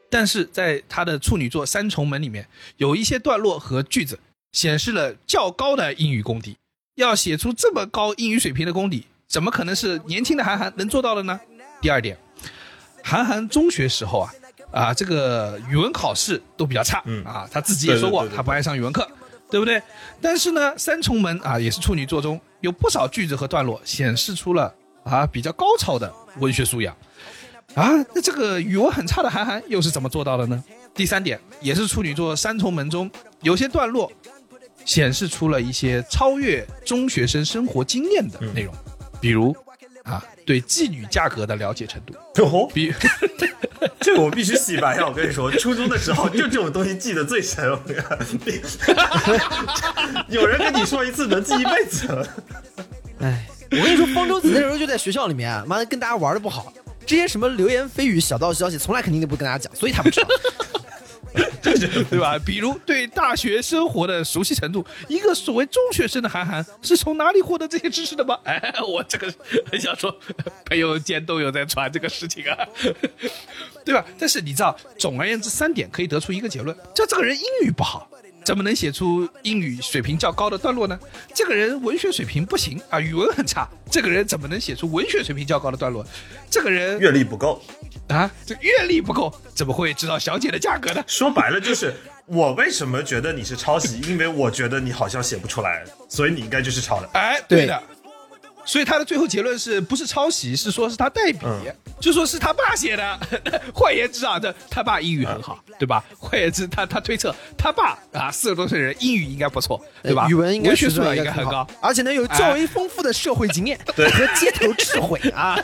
[SPEAKER 4] 但是在他的处女作《三重门》里面有一些段落和句子显示了较高的英语功底。要写出这么高英语水平的功底，怎么可能是年轻的韩寒能做到的呢？第二点，韩寒中学时候啊啊，这个语文考试都比较差，
[SPEAKER 6] 嗯
[SPEAKER 4] 啊，他自己也说过
[SPEAKER 6] 对对对对
[SPEAKER 4] 他不爱上语文课，对不对？但是呢，三重门啊也是处女座中有不少句子和段落显示出了啊比较高超的文学素养。啊，那这个语文很差的韩寒又是怎么做到的呢？第三点，也是处女座《三重门》中有些段落显示出了一些超越中学生生活经验的内容，比如啊对妓女价格的了解程度，
[SPEAKER 6] 哦，
[SPEAKER 4] 比
[SPEAKER 6] 这个我必须洗白呀！我跟你说，初中的时候就这种东西记得最深。我跟你讲 有人跟你说一次能记一辈子。
[SPEAKER 5] 哎，我跟你说，方舟子那时候就在学校里面啊，妈的跟大家玩的不好，这些什么流言蜚语、小道消息，从来肯定都不跟大家讲，所以他不知道。
[SPEAKER 4] 对吧？比如对大学生活的熟悉程度，一个所谓中学生的韩寒是从哪里获得这些知识的吗？哎，我这个很想说，朋友间都有在传这个事情啊，对吧？但是你知道，总而言之，三点可以得出一个结论：就这个人英语不好。怎么能写出英语水平较高的段落呢？这个人文学水平不行啊，语文很差。这个人怎么能写出文学水平较高的段落？这个人
[SPEAKER 6] 阅历不够，
[SPEAKER 4] 啊，这阅历不够，怎么会知道小姐的价格呢？
[SPEAKER 6] 说白了就是我为什么觉得你是抄袭？因为我觉得你好像写不出来，所以你应该就是抄的。
[SPEAKER 4] 哎，对的。所以他的最后结论是不是抄袭？是说是他代笔，
[SPEAKER 6] 嗯
[SPEAKER 4] 就说是他爸写的。换言之啊，这他爸英语很好，对吧？换言之，他他推测他爸啊，四十多岁人英语应该不错，对吧？
[SPEAKER 5] 语文应该
[SPEAKER 4] 文学素养应该很高。，
[SPEAKER 5] 而且呢有较为丰富的社会经验和街头智慧啊。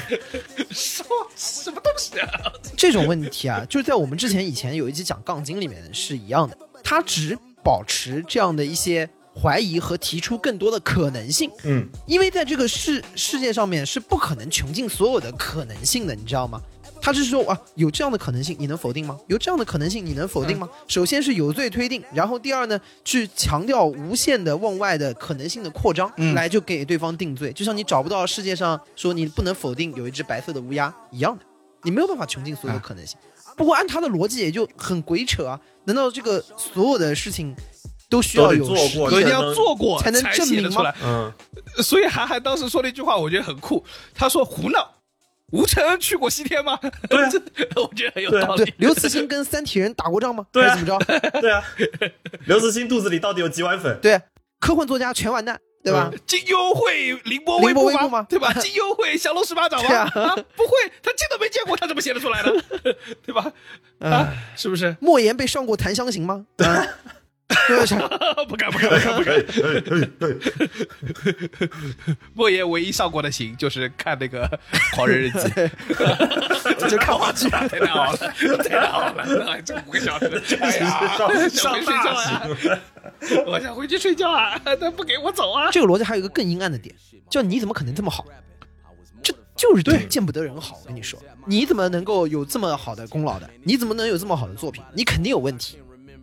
[SPEAKER 4] 什么什么东西啊？
[SPEAKER 5] 这种问题啊，就是在我们之前以前有一集讲杠精里面是一样的，他只保持这样的一些怀疑和提出更多的可能性，
[SPEAKER 6] 嗯，
[SPEAKER 5] 因为在这个世世界上面是不可能穷尽所有的可能性的，你知道吗？他只是说啊，有这样的可能性，你能否定吗？有这样的可能性，你能否定吗？首先是有罪推定，然后第二呢，去强调无限的往外的可能性的扩张，
[SPEAKER 4] 嗯
[SPEAKER 5] 来就给对方定罪，就像你找不到世界上说你不能否定有一只白色的乌鸦一样的，你没有办法穷尽所有的可能性。不过按他的逻辑也就很鬼扯啊！难道这个所有的事情都需要有实
[SPEAKER 6] 做过
[SPEAKER 4] 一定要做过
[SPEAKER 5] 才能证明吗。
[SPEAKER 6] 嗯，
[SPEAKER 4] 所以韩寒当时说了一句话，我觉得很酷。他说：“胡闹，吴承恩去过西天吗？”
[SPEAKER 6] 对啊
[SPEAKER 4] 我觉得很有
[SPEAKER 6] 对啊
[SPEAKER 4] 道理
[SPEAKER 5] 对。刘慈欣跟三体人打过仗吗？
[SPEAKER 6] 对啊
[SPEAKER 5] 怎么着？
[SPEAKER 6] 对啊，刘慈欣肚子里到底有几碗粉？
[SPEAKER 5] 对，科幻作家全完蛋，对吧？
[SPEAKER 4] 金优会凌波
[SPEAKER 5] 微
[SPEAKER 4] 步
[SPEAKER 5] 步吗
[SPEAKER 4] 对吧？金优会降龙十八掌吗？
[SPEAKER 5] 对啊
[SPEAKER 4] 不会，他见都没见过，他怎么写得出来呢？对吧？啊，是不是？
[SPEAKER 5] 莫言被上过檀香刑吗？啊
[SPEAKER 4] 不敢不敢不敢不敢。莫言唯一上过的刑就是看那个《狂人日记》，
[SPEAKER 5] 就看话剧。
[SPEAKER 4] 太难熬了，太难熬了，哎这五个小时，哎呀，想回睡觉啊！我想回去睡觉啊，他不给我走啊！
[SPEAKER 5] 这个逻辑还有一个更阴暗的点，叫你怎么可能这么好？这就是对见不得人好。我跟你说，你怎么能够有这么好的功劳的？你怎么能有这么好的作品？你肯定有问题。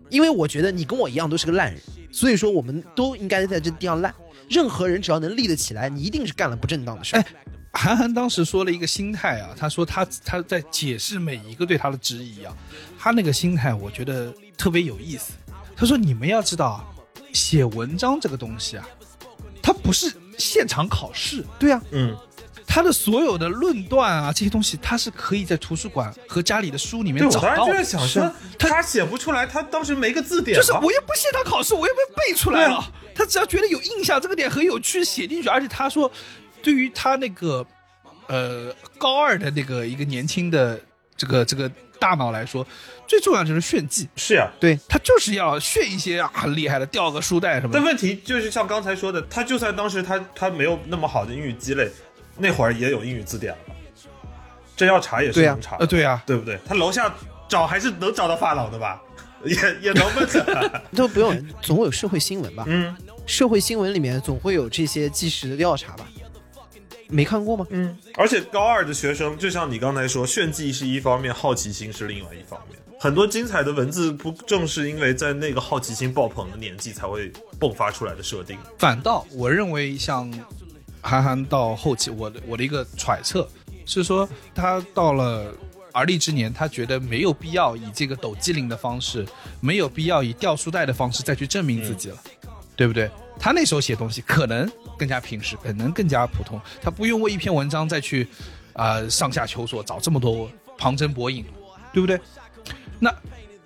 [SPEAKER 5] 因为我觉得你跟我一样都是个烂人，所以说我们都应该在这地方烂。任何人只要能立得起来，你一定是干了不正当的事。
[SPEAKER 4] 哎，韩寒当时说了一个心态啊，他说他他在解释每一个对他的质疑啊，他那个心态我觉得特别有意思。他说你们要知道啊，写文章这个东西啊，它不是现场考试，
[SPEAKER 5] 对啊，
[SPEAKER 6] 嗯，
[SPEAKER 4] 他的所有的论断啊这些东西，他是可以在图书馆和家里的书里面找到的。
[SPEAKER 6] 当时就在想说，他写不出来，他当时没个字典
[SPEAKER 4] 就是我又不信他考试，我又没背出来了。他只要觉得有印象，这个点很有趣，写进去。而且他说，对于他那个呃高二的那个一个年轻的这个这个大脑来说，最重要就是炫技。
[SPEAKER 6] 是呀。
[SPEAKER 5] 对，
[SPEAKER 4] 他就是要炫一些啊很厉害的，掉个书袋什么的。
[SPEAKER 6] 但问题就是像刚才说的，他就算当时他他没有那么好的英语积累，那会儿也有英语字典了，真要查也是
[SPEAKER 5] 对呀
[SPEAKER 6] 能查
[SPEAKER 4] 对啊，
[SPEAKER 6] 对不对？他楼下找还是能找到发廊的吧？也也能问的。
[SPEAKER 5] 都不用，总有社会新闻吧？
[SPEAKER 6] 嗯
[SPEAKER 5] 社会新闻里面总会有这些即时的调查吧？没看过吗？
[SPEAKER 6] 嗯，而且高二的学生，就像你刚才说，炫技是一方面，好奇心是另外一方面。很多精彩的文字，不正是因为在那个好奇心爆棚的年纪才会迸发出来的设定？
[SPEAKER 4] 反倒我认为像韩寒到后期，我的我的一个揣测是说，他到了而立之年，他觉得没有必要以这个抖机灵的方式，没有必要以掉书袋的方式再去证明自己了，对不对？他那时候写东西可能更加平实，可能更加普通，他不用为一篇文章再去啊、呃上下求索，找这么多旁征博引，对不对？那，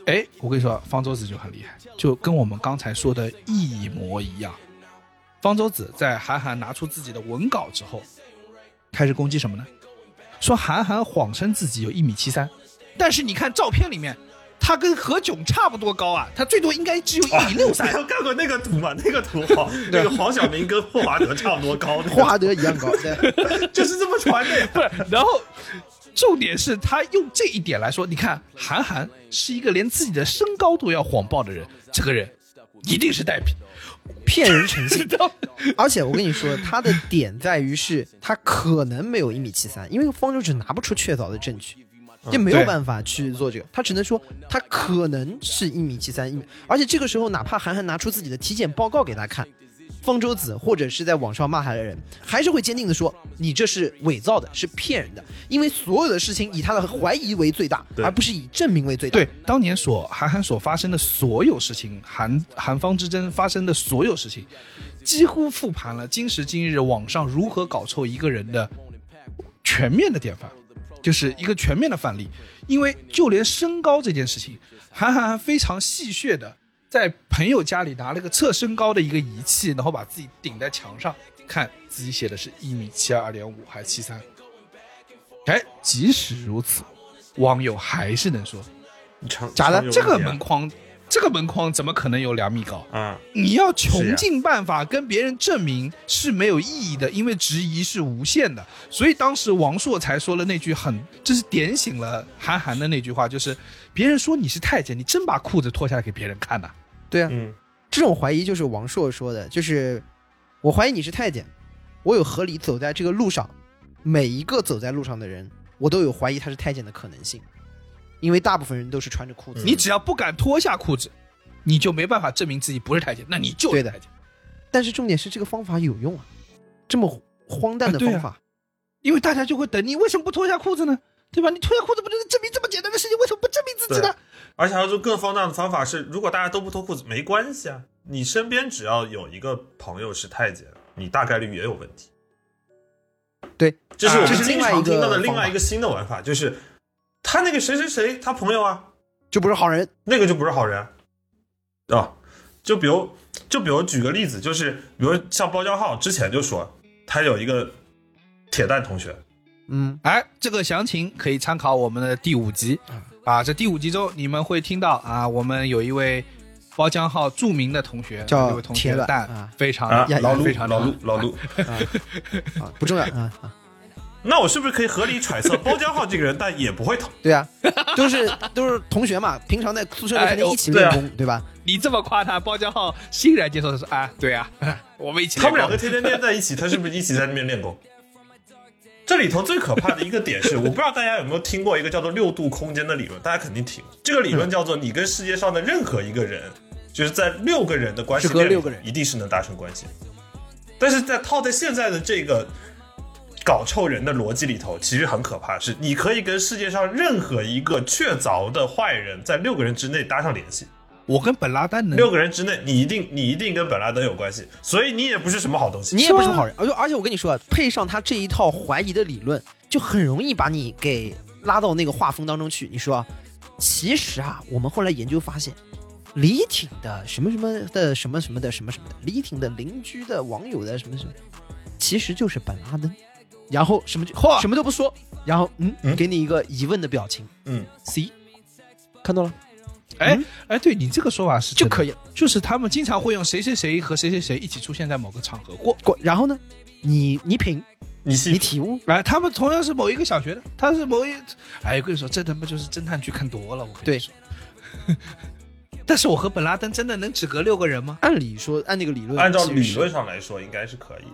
[SPEAKER 4] 哎，我跟你说，方舟子就很厉害，就跟我们刚才说的一模一样。方舟子在韩寒拿出自己的文稿之后，开始攻击什么呢？说韩寒谎称自己有一米七三，但是你看照片里面，他跟何炅差不多高啊，他最多应该只有一米六
[SPEAKER 6] 你
[SPEAKER 4] 三。
[SPEAKER 6] 有看过那个图吗？那个图黄，那个黄晓明跟霍华德差不多高，
[SPEAKER 5] 霍华德一样高，对，
[SPEAKER 6] 就是这么传的呀。
[SPEAKER 4] 然后重点是他用这一点来说，你看韩寒是一个连自己的身高都要谎报的人，这个人一定是带皮，
[SPEAKER 5] 骗人成性？而且我跟你说，他的点在于是他可能没有一米七三，因为方舟只拿不出确凿的证据，就没有办法去做这个，他只能说他可能是一米七三一米。而且这个时候，哪怕韩寒拿出自己的体检报告给他看，方舟子或者是在网上骂他的人，还是会坚定的说你这是伪造的，是骗人的，因为所有的事情以他的怀疑为最大，而不是以证明为最大。
[SPEAKER 4] 对，当年所韩寒所发生的所有事情，韩韩方之争发生的所有事情，几乎复盘了今时今日网上如何搞臭一个人的全面的典范，就是一个全面的范例。因为就连身高这件事情，韩寒还非常戏谑的在朋友家里拿了个测身高的一个仪器，然后把自己顶在墙上，看自己写的是一米七二点五还是七三。哎，即使如此，网友还是能说
[SPEAKER 6] 长
[SPEAKER 5] 假的
[SPEAKER 4] 这个门框，这个门框怎么可能有两米高？
[SPEAKER 6] 啊，
[SPEAKER 4] 你要穷尽办法跟别人证明是没有意义的，因为质疑是无限的。所以当时王朔才说了那句很，就是点醒了韩寒的那句话，就是别人说你是太监，你真把裤子脱下来给别人看呐、
[SPEAKER 5] 对啊，
[SPEAKER 6] 嗯，
[SPEAKER 5] 这种怀疑就是王朔说的，就是我怀疑你是太监，我有合理走在这个路上，每一个走在路上的人，我都有怀疑他是太监的可能性，因为大部分人都是穿着裤子。
[SPEAKER 4] 你只要不敢脱下裤子，你就没办法证明自己不是太监，那你就
[SPEAKER 5] 对的
[SPEAKER 4] 是太监。
[SPEAKER 5] 但是重点是这个方法有用啊，这么荒诞的方法，
[SPEAKER 4] 因为大家就会等你，为什么不脱下裤子呢？对吧？你脱下裤子不就能证明这么简单的事情？为什么不证明自己呢？
[SPEAKER 6] 而且还有种更荒诞的方法是，如果大家都不脱裤子，没关系啊，你身边只要有一个朋友是太监，你大概率也有问题。
[SPEAKER 5] 对，
[SPEAKER 6] 这是我们
[SPEAKER 5] 这是另外一
[SPEAKER 6] 经常听到的另外一个新的玩法，就是他那个谁谁谁，他朋友啊，
[SPEAKER 5] 就不是好人。
[SPEAKER 6] 那个就不是好人啊。就比如，就比如举个例子，就是比如像包浆浩之前就说他有一个铁蛋同学，
[SPEAKER 5] 嗯，
[SPEAKER 4] 哎，这个详情可以参考我们的第五集啊。这第五集中你们会听到啊，我们有一位包浆号著名的同学
[SPEAKER 5] 叫
[SPEAKER 4] 这位同
[SPEAKER 5] 铁卵
[SPEAKER 4] 学但
[SPEAKER 5] 啊
[SPEAKER 4] 非常
[SPEAKER 6] 啊，老陆
[SPEAKER 4] 非常
[SPEAKER 6] 老陆老路，
[SPEAKER 5] 啊，不重要啊啊，
[SPEAKER 6] 那我是不是可以合理揣测包浆浩这个人，但也不会投？
[SPEAKER 5] 对啊，都是都是同学嘛，平常在宿舍里肯定一起练功，对吧？
[SPEAKER 4] 你这么夸他，包浆号欣然接受的说啊，对啊，我们一起
[SPEAKER 6] 他们两个天天练在一起，他是不是一起在那边练功？这里头最可怕的一个点是，我不知道大家有没有听过一个叫做六度空间的理论，大家肯定听过。这个理论叫做你跟世界上的任何一个人，就是在六个人的关系里
[SPEAKER 5] 六个人
[SPEAKER 6] 一定是能达成关系。但是在套在现在的这个搞臭人的逻辑里头，其实很可怕，是你可以跟世界上任何一个确凿的坏人，在六个人之内搭上联系。
[SPEAKER 4] 我跟本拉登能
[SPEAKER 6] 六个人之内，你一定你一定跟本拉登有关系，所以你也不是什么好东西。
[SPEAKER 5] 你也不是什么好人，而且而且我跟你说，配上他这一套怀疑的理论，就很容易把你给拉到那个画风当中去。你说啊，其实啊，我们后来研究发现，李挺的什么什么的什么什么的什么什么的，李挺的邻居的网友的什么什么，其实就是本拉登。然后什么就什么都不说，然后嗯，
[SPEAKER 6] 嗯？
[SPEAKER 5] 给你一个疑问的表情。
[SPEAKER 6] 嗯
[SPEAKER 5] ，，C，看到了
[SPEAKER 4] 哎
[SPEAKER 5] 嗯
[SPEAKER 4] 哎，对你这个说法是
[SPEAKER 5] 就可以了。
[SPEAKER 4] 就是他们经常会用谁谁谁和谁谁谁一起出现在某个场合过。
[SPEAKER 5] 过，然后呢，你你品，
[SPEAKER 6] 你细
[SPEAKER 5] 你体悟，
[SPEAKER 4] 哎，他们同样是某一个小学的，他是某一，哎，我跟你说，这他妈就是侦探剧看多了，我跟你说。但是我和本拉登真的能只隔六个人吗？
[SPEAKER 5] 按理说按那个理论，
[SPEAKER 6] 按照理论上来说，应该是可以的。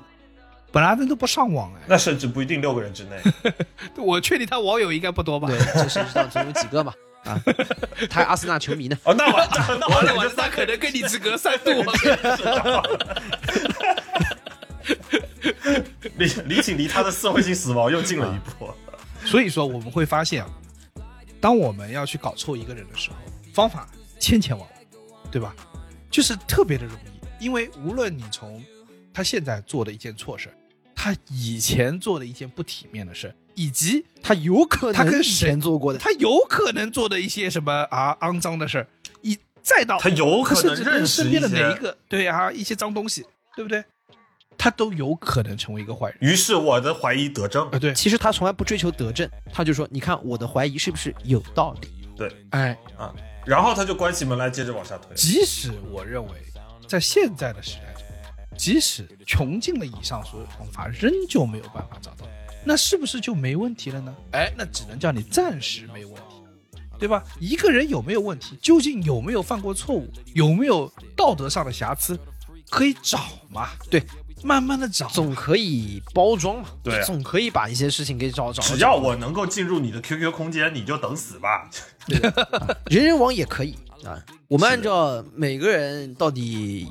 [SPEAKER 4] 本拉登都不上网哎，
[SPEAKER 6] 那甚至不一定六个人之内。
[SPEAKER 4] 我确定他网友应该不多吧？
[SPEAKER 5] 对，这谁知道总有几个嘛？啊，他还阿森纳球迷呢。
[SPEAKER 6] 哦，那完蛋，那
[SPEAKER 4] 完了完了，他可能跟你只隔三度。
[SPEAKER 6] 李李锦离他的社会性死亡又近了一步。
[SPEAKER 4] 所以说我们会发现啊，当我们要去搞臭一个人的时候，方法千千万万，对吧？就是特别的容易，因为无论你从他现在做的一件错事儿，他以前做的一件不体面的事儿，以及
[SPEAKER 5] 他有可能
[SPEAKER 4] 他跟谁
[SPEAKER 5] 前做过的，
[SPEAKER 4] 他有可能做的一些什么啊肮脏的事儿，一再到
[SPEAKER 6] 他有可能
[SPEAKER 4] 甚至跟
[SPEAKER 6] 认识
[SPEAKER 4] 身边的哪一个对啊一些脏东西，对不对？他都有可能成为一个坏人
[SPEAKER 6] 于是我的怀疑得证
[SPEAKER 4] 啊！。对，
[SPEAKER 5] 其实他从来不追求得证，他就说：“你看我的怀疑是不是有道理
[SPEAKER 6] 对
[SPEAKER 4] 哎，
[SPEAKER 6] 啊，然后他就关起门来接着往下推。
[SPEAKER 4] 即使我认为，在现在的时代中，即使穷尽了以上所有方法，仍旧没有办法找到，那是不是就没问题了呢？哎，那只能叫你暂时没问题，对吧？一个人有没有问题，究竟有没有犯过错误，有没有道德上的瑕疵，可以找嘛？
[SPEAKER 5] 对，
[SPEAKER 4] 慢慢的找，？”
[SPEAKER 5] 总可以包装嘛，
[SPEAKER 6] 对啊
[SPEAKER 5] 总可以把一些事情给找找。
[SPEAKER 6] 只要我能够进入你的 QQ 空间，你就等死吧。
[SPEAKER 5] 人人网也可以啊。我们按照每个人到底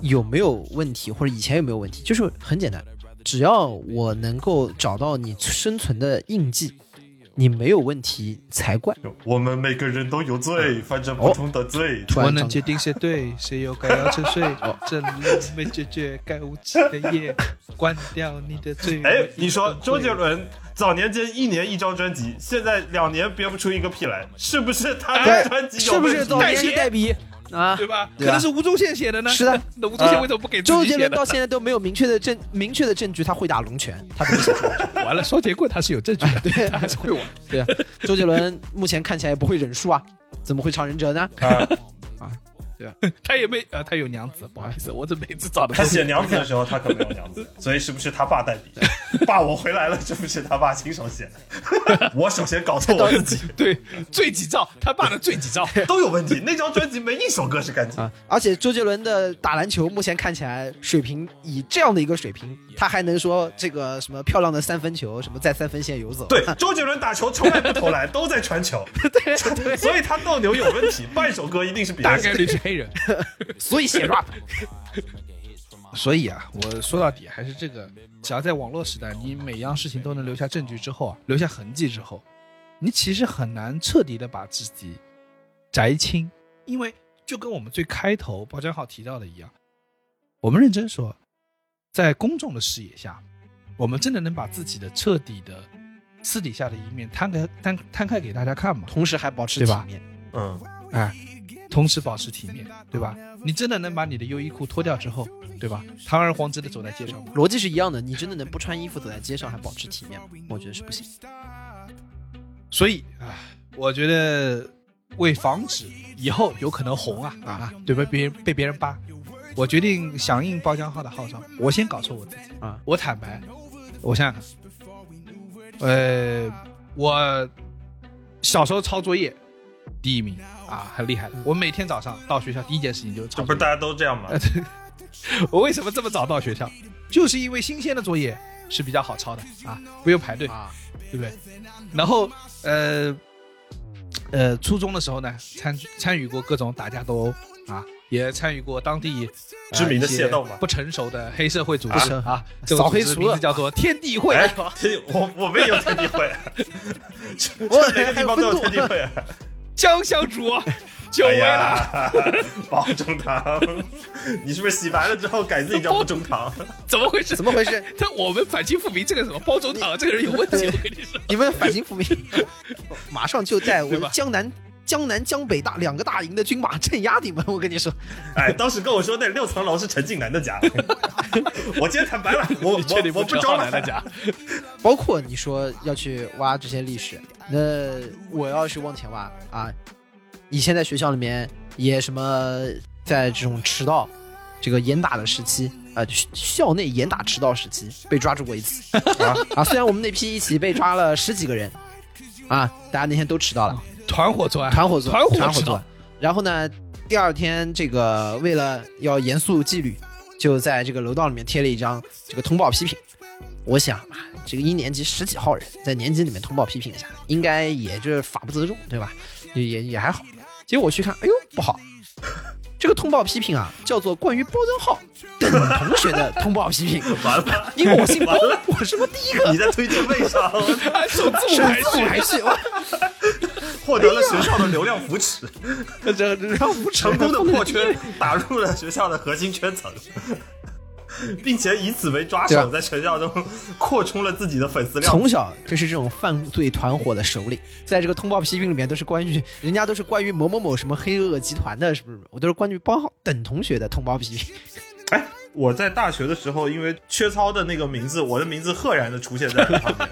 [SPEAKER 5] 有没有问题，或者以前有没有问题，就是很简单，只要我能够找到你生存的印记，你没有问题才怪。
[SPEAKER 6] 我们每个人都有罪，犯着不同的罪。
[SPEAKER 5] 突然
[SPEAKER 4] 我能决定谁对，谁又该要沉睡。这路没解决该无期的夜，关掉你的嘴。
[SPEAKER 6] 哎，你说周杰伦早年间一年一张专辑，现在两年憋不出一个屁来，是不是他的专辑有
[SPEAKER 5] 是不
[SPEAKER 6] 问题？
[SPEAKER 5] 是早年是代笔啊？
[SPEAKER 4] 对吧？可能是吴宗宪写的呢。
[SPEAKER 5] 是的，
[SPEAKER 4] 那吴宗宪为什么不给自
[SPEAKER 5] 周
[SPEAKER 4] 己写的？
[SPEAKER 5] 杰伦到现在都没有明确的证明确的证据，他会打龙拳，他怎么写出来？
[SPEAKER 4] 完了，双截棍他是有证据的，
[SPEAKER 5] 对
[SPEAKER 4] 他还是会玩。
[SPEAKER 5] 对啊，周杰伦目前看起来也不会忍术啊，怎么会唱忍者呢？
[SPEAKER 6] 啊，
[SPEAKER 4] 他也没呃，他有娘子，不好意思，我这每次找的
[SPEAKER 6] 他写娘子的时候，他可没有娘子，所以是不是他爸代笔？爸，我回来了，是不是他爸亲手写的？我首先搞错我自己，
[SPEAKER 4] 对罪己诏，他爸的罪己诏。
[SPEAKER 6] 都有问题。那张专辑没一首歌是干净。
[SPEAKER 5] 啊！而且周杰伦的打篮球目前看起来水平以这样的一个水平，他还能说这个什么漂亮的三分球，什么在三分线游走。
[SPEAKER 6] 对，周杰伦打球从来不投篮，都在传球。对，所以他斗牛有问题，半首歌一定是别人写的。
[SPEAKER 4] 大概率是黑人。
[SPEAKER 5] 所以写 rap。
[SPEAKER 4] 所以啊，我说到底还是这个，只要在网络时代，你每样事情都能留下证据之后啊，留下痕迹之后，你其实很难彻底的把自己摘清，因为就跟我们最开头包江浩提到的一样，我们认真说，在公众的视野下，我们真的能把自己的彻底的私底下的一面摊开摊摊开给大家看吗？
[SPEAKER 5] 同时还保持
[SPEAKER 4] 对吧
[SPEAKER 5] 体面。
[SPEAKER 6] 嗯，
[SPEAKER 4] 哎，同时保持体面，对吧？你真的能把你的优衣库脱掉之后，对吧？堂而皇之的走在街上吗？
[SPEAKER 5] 逻辑是一样的，你真的能不穿衣服走在街上还保持体面吗？我觉得是不行。
[SPEAKER 4] 所以啊，我觉得为防止以后有可能红啊啊，对吧？别人被别人扒，我决定响应包浆号的号召，我先搞错我自己
[SPEAKER 5] 啊！
[SPEAKER 4] 我坦白，我想想看，呃，我小时候抄作业第一名啊，很厉害的。我每天早上到学校第一件事情就是抄。
[SPEAKER 6] 这不是大家都这样吗？
[SPEAKER 4] 我为什么这么早到学校？就是因为新鲜的作业是比较好抄的啊，不用排队，
[SPEAKER 5] 啊，
[SPEAKER 4] 对不对？然后呃呃，初中的时候呢，参参与过各种打架斗殴啊，也参与过当地、呃
[SPEAKER 6] 知名的
[SPEAKER 4] 一些
[SPEAKER 6] 械斗嘛
[SPEAKER 4] 不成熟的黑社会组织
[SPEAKER 5] 啊扫黑除恶
[SPEAKER 4] 组织名字叫做天地会。
[SPEAKER 6] 哎，我我们也有天地会，
[SPEAKER 5] 我
[SPEAKER 6] 每个地方都有天地会。
[SPEAKER 4] 江小主，久
[SPEAKER 6] 哎
[SPEAKER 4] 违了。
[SPEAKER 6] 呀，包中堂，你是不是洗白了之后改自己叫包中堂？
[SPEAKER 4] 怎么回事？
[SPEAKER 5] 怎么回事？
[SPEAKER 4] 他我们反清复明这个什么包中堂这个人有问题，我跟你说。
[SPEAKER 5] 你们反清复明，马上就在我们江南、江南、江北大两个大营的军马镇压你们！我跟你说，
[SPEAKER 6] 哎，当时跟我说那六层楼是陈近南的家，我今天坦白了，我我我不
[SPEAKER 4] 陈
[SPEAKER 6] 装了
[SPEAKER 4] 浩南的家？
[SPEAKER 5] 包括你说要去挖这些历史，那我要是往前挖啊，以前在学校里面也什么在这种迟到、这个严打的时期，啊，校校内严打迟到时期被抓住过一次 啊啊！虽然我们那批一起被抓了十几个人啊，大家那天都迟到了。
[SPEAKER 4] 团伙作案，
[SPEAKER 5] 团伙作
[SPEAKER 4] 案
[SPEAKER 5] 团伙作
[SPEAKER 4] 案。
[SPEAKER 5] 然后呢，第二天这个为了要严肃纪律，就在这个楼道里面贴了一张这个通报批评。我想啊，这个一年级十几号人在年级里面通报批评一下，应该也就是法不责众，对吧？也也也还好。结果我去看，哎呦不好，这个通报批评啊，叫做关于包真浩等同学的通报批评。
[SPEAKER 6] 完了，
[SPEAKER 5] 因为我姓包，我是不是第一个
[SPEAKER 6] 你在推荐位 上
[SPEAKER 4] 按首字母
[SPEAKER 5] 是
[SPEAKER 4] 排序，
[SPEAKER 5] 字母排序？哇
[SPEAKER 6] 获得了学校的流量扶持，
[SPEAKER 5] 这
[SPEAKER 6] 成功的破圈打入了学校的核心圈层，并且以此为抓手，在学校中扩充了自己的粉丝量。
[SPEAKER 5] 从小就是这种犯罪团伙的首领，在这个通报批评里面都是关于人家都是关于某某某什么黑恶集团的，是不是？我都是关于包浩等同学的通报批评。
[SPEAKER 6] 哎，我在大学的时候，因为缺操的那个名字，我的名字赫然的出现在了上面。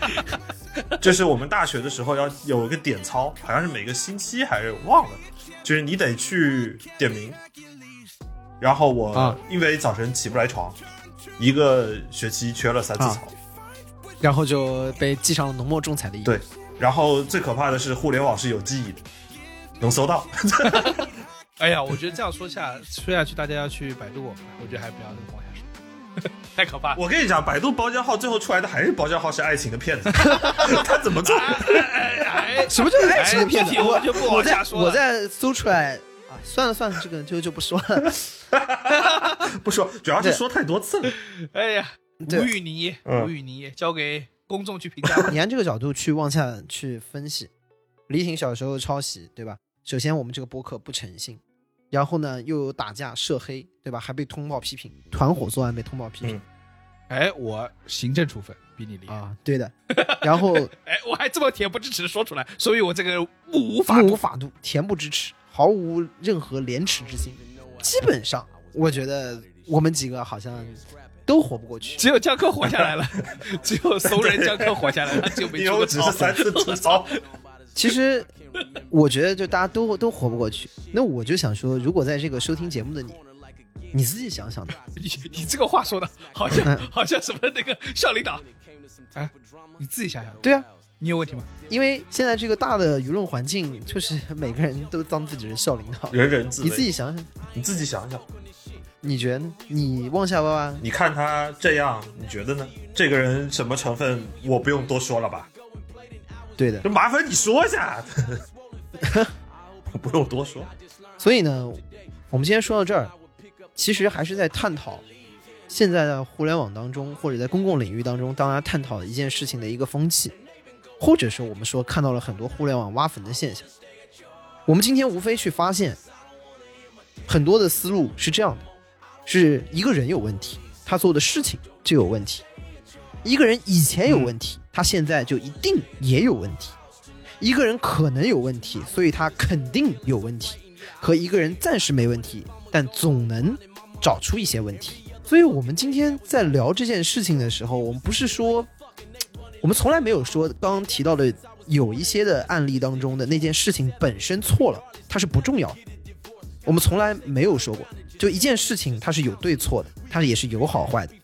[SPEAKER 6] 就是我们大学的时候要有一个点操，好像是每个星期还是忘了，就是你得去点名。然后我、
[SPEAKER 5] 啊
[SPEAKER 6] 因为早晨起不来床，一个学期缺了三次操。
[SPEAKER 5] 然后就被记上了浓墨重彩的一笔。
[SPEAKER 6] 对，然后最可怕的是互联网是有记忆的，能搜到。
[SPEAKER 4] 哎呀，我觉得这样说下说下去，大家要去百度我们，我觉得还不要那么往下说，太可怕了。
[SPEAKER 6] 我跟你讲，百度包浆号最后出来的还是包浆号是爱情的骗子，他怎么做？
[SPEAKER 4] 哎，
[SPEAKER 5] 什么叫爱情的骗子？
[SPEAKER 4] 我就不往
[SPEAKER 5] 我在
[SPEAKER 4] 下说了
[SPEAKER 5] 我在搜出来啊，算了算了，这个就就不说了。
[SPEAKER 6] 不说，主要是说太多次了。
[SPEAKER 4] 哎呀，无语凝
[SPEAKER 6] 噎
[SPEAKER 4] 无语泥，交给公众去评价吧。
[SPEAKER 5] 你按这个角度去往下去分析，李挺小时候抄袭，对吧？首先我们这个播客不诚信，然后呢又有打架涉黑，对吧？还被通报批评，团伙作案被通报批评、
[SPEAKER 4] 哎，我行政处分比你厉害。
[SPEAKER 5] 啊，对的。然后
[SPEAKER 4] 哎，我还这么恬不知耻的说出来，所以我这个目无法度。
[SPEAKER 5] 目无法度，恬不知耻，毫无任何廉耻之心。基本上，我觉得我们几个好像都活不过去。
[SPEAKER 4] 只有江克活下来了，只有怂人江克活下来了，他就没
[SPEAKER 6] 因为我
[SPEAKER 4] 出
[SPEAKER 6] 只是三次吐槽，
[SPEAKER 5] 其实，我觉得就大家都都活不过去。那我就想说，如果在这个收听节目的你，你自己想想，
[SPEAKER 4] 你你这个话说的好像
[SPEAKER 5] 嗯
[SPEAKER 4] 好像什么那个校领导，哎，你自己想想，
[SPEAKER 5] 对啊，
[SPEAKER 4] 你有问题吗？
[SPEAKER 5] 因为现在这个大的舆论环境，就是每个人都当自己是校领导。
[SPEAKER 6] 人人自危。
[SPEAKER 5] 你自己想想，
[SPEAKER 6] 你自己想想，
[SPEAKER 5] 你觉得呢？你往下挖挖，
[SPEAKER 6] 你看他这样，你觉得呢？这个人什么成分，我不用多说了吧？
[SPEAKER 5] 对的。
[SPEAKER 6] 就麻烦你说一下，不用多说。
[SPEAKER 5] 所以呢，我们今天说到这儿，其实还是在探讨现在的互联网当中，或者在公共领域当中，大家探讨一件事情的一个风气，或者说我们说看到了很多互联网挖坟的现象。我们今天无非去发现，很多的思路是这样的：是一个人有问题，他做的事情就有问题；一个人以前有问题，他现在就一定也有问题；一个人可能有问题，所以他肯定有问题。和一个人暂时没问题，但总能找出一些问题。所以，我们今天在聊这件事情的时候，我们不是说，我们从来没有说刚刚提到的有一些的案例当中的那件事情本身错了，它是不重要的。我们从来没有说过，就一件事情它是有对错的，它也是有好坏的。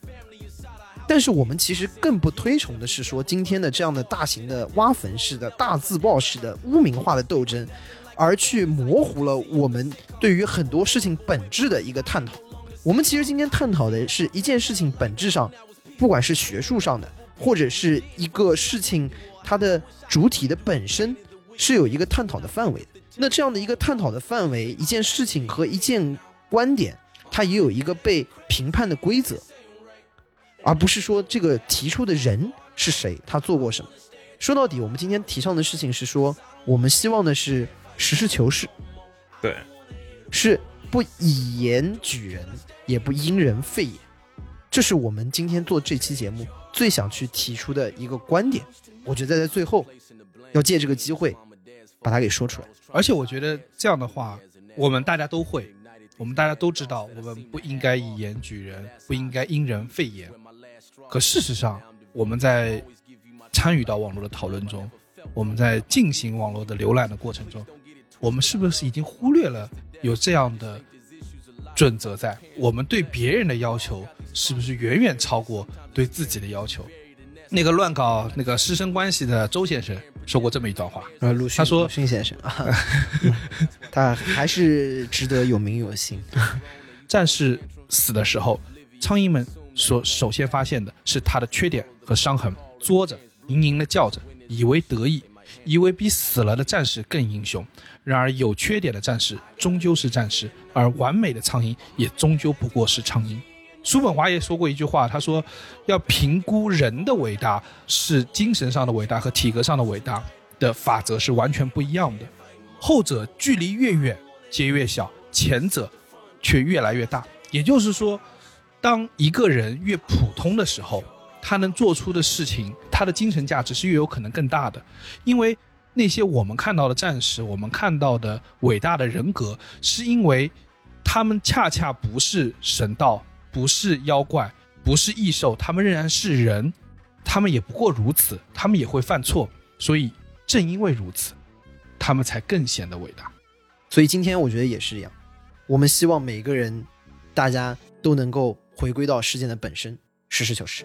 [SPEAKER 5] 但是我们其实更不推崇的是说，今天的这样的大型的挖坟式的大自爆式的污名化的斗争，而去模糊了我们对于很多事情本质的一个探讨。我们其实今天探讨的是一件事情本质上，不管是学术上的，或者是一个事情它的主体的本身，是有一个探讨的范围的。那这样的一个探讨的范围，一件事情和一件观点，它也有一个被评判的规则。而不是说这个提出的人是谁，他做过什么。说到底，我们今天提倡的事情是说，我们希望的是实事求是，
[SPEAKER 6] 对，
[SPEAKER 5] 是不以言举人，也不因人废言。这是我们今天做这期节目最想去提出的一个观点。我觉得在最后要借这个机会把它给说出来。
[SPEAKER 4] 而且我觉得这样的话，我们大家都会，我们大家都知道，我们不应该以言举人，不应该因人废言。可事实上，我们在参与到网络的讨论中，我们在进行网络的浏览的过程中，我们是不是已经忽略了有这样的准则在？我们对别人的要求是不是远远超过对自己的要求？那个乱搞那个师生关系的周先生说过这么一段话，他说
[SPEAKER 5] 鲁迅先生啊，他还是值得有名有姓。
[SPEAKER 4] 战士死的时候，苍蝇们所首先发现的是他的缺点和伤痕，作着，嘤嘤的叫着，以为得意，以为比死了的战士更英雄。然而，有缺点的战士终究是战士，而完美的苍蝇也终究不过是苍蝇。叔本华也说过一句话，他说：“要评估人的伟大，是精神上的伟大和体格上的伟大的法则是完全不一样的。后者距离越远，皆越小；前者却越来越大。也就是说，当一个人越普通的时候，他能做出的事情，他的精神价值是越有可能更大的。因为那些我们看到的战士，我们看到的伟大的人格，是因为他们恰恰不是神道，不是妖怪，不是异兽，他们仍然是人，他们也不过如此，他们也会犯错，所以正因为如此，他们才更显得伟大。
[SPEAKER 5] 所以今天我觉得也是一样，我们希望每个人，大家都能够回归到事件的本身，实事求是。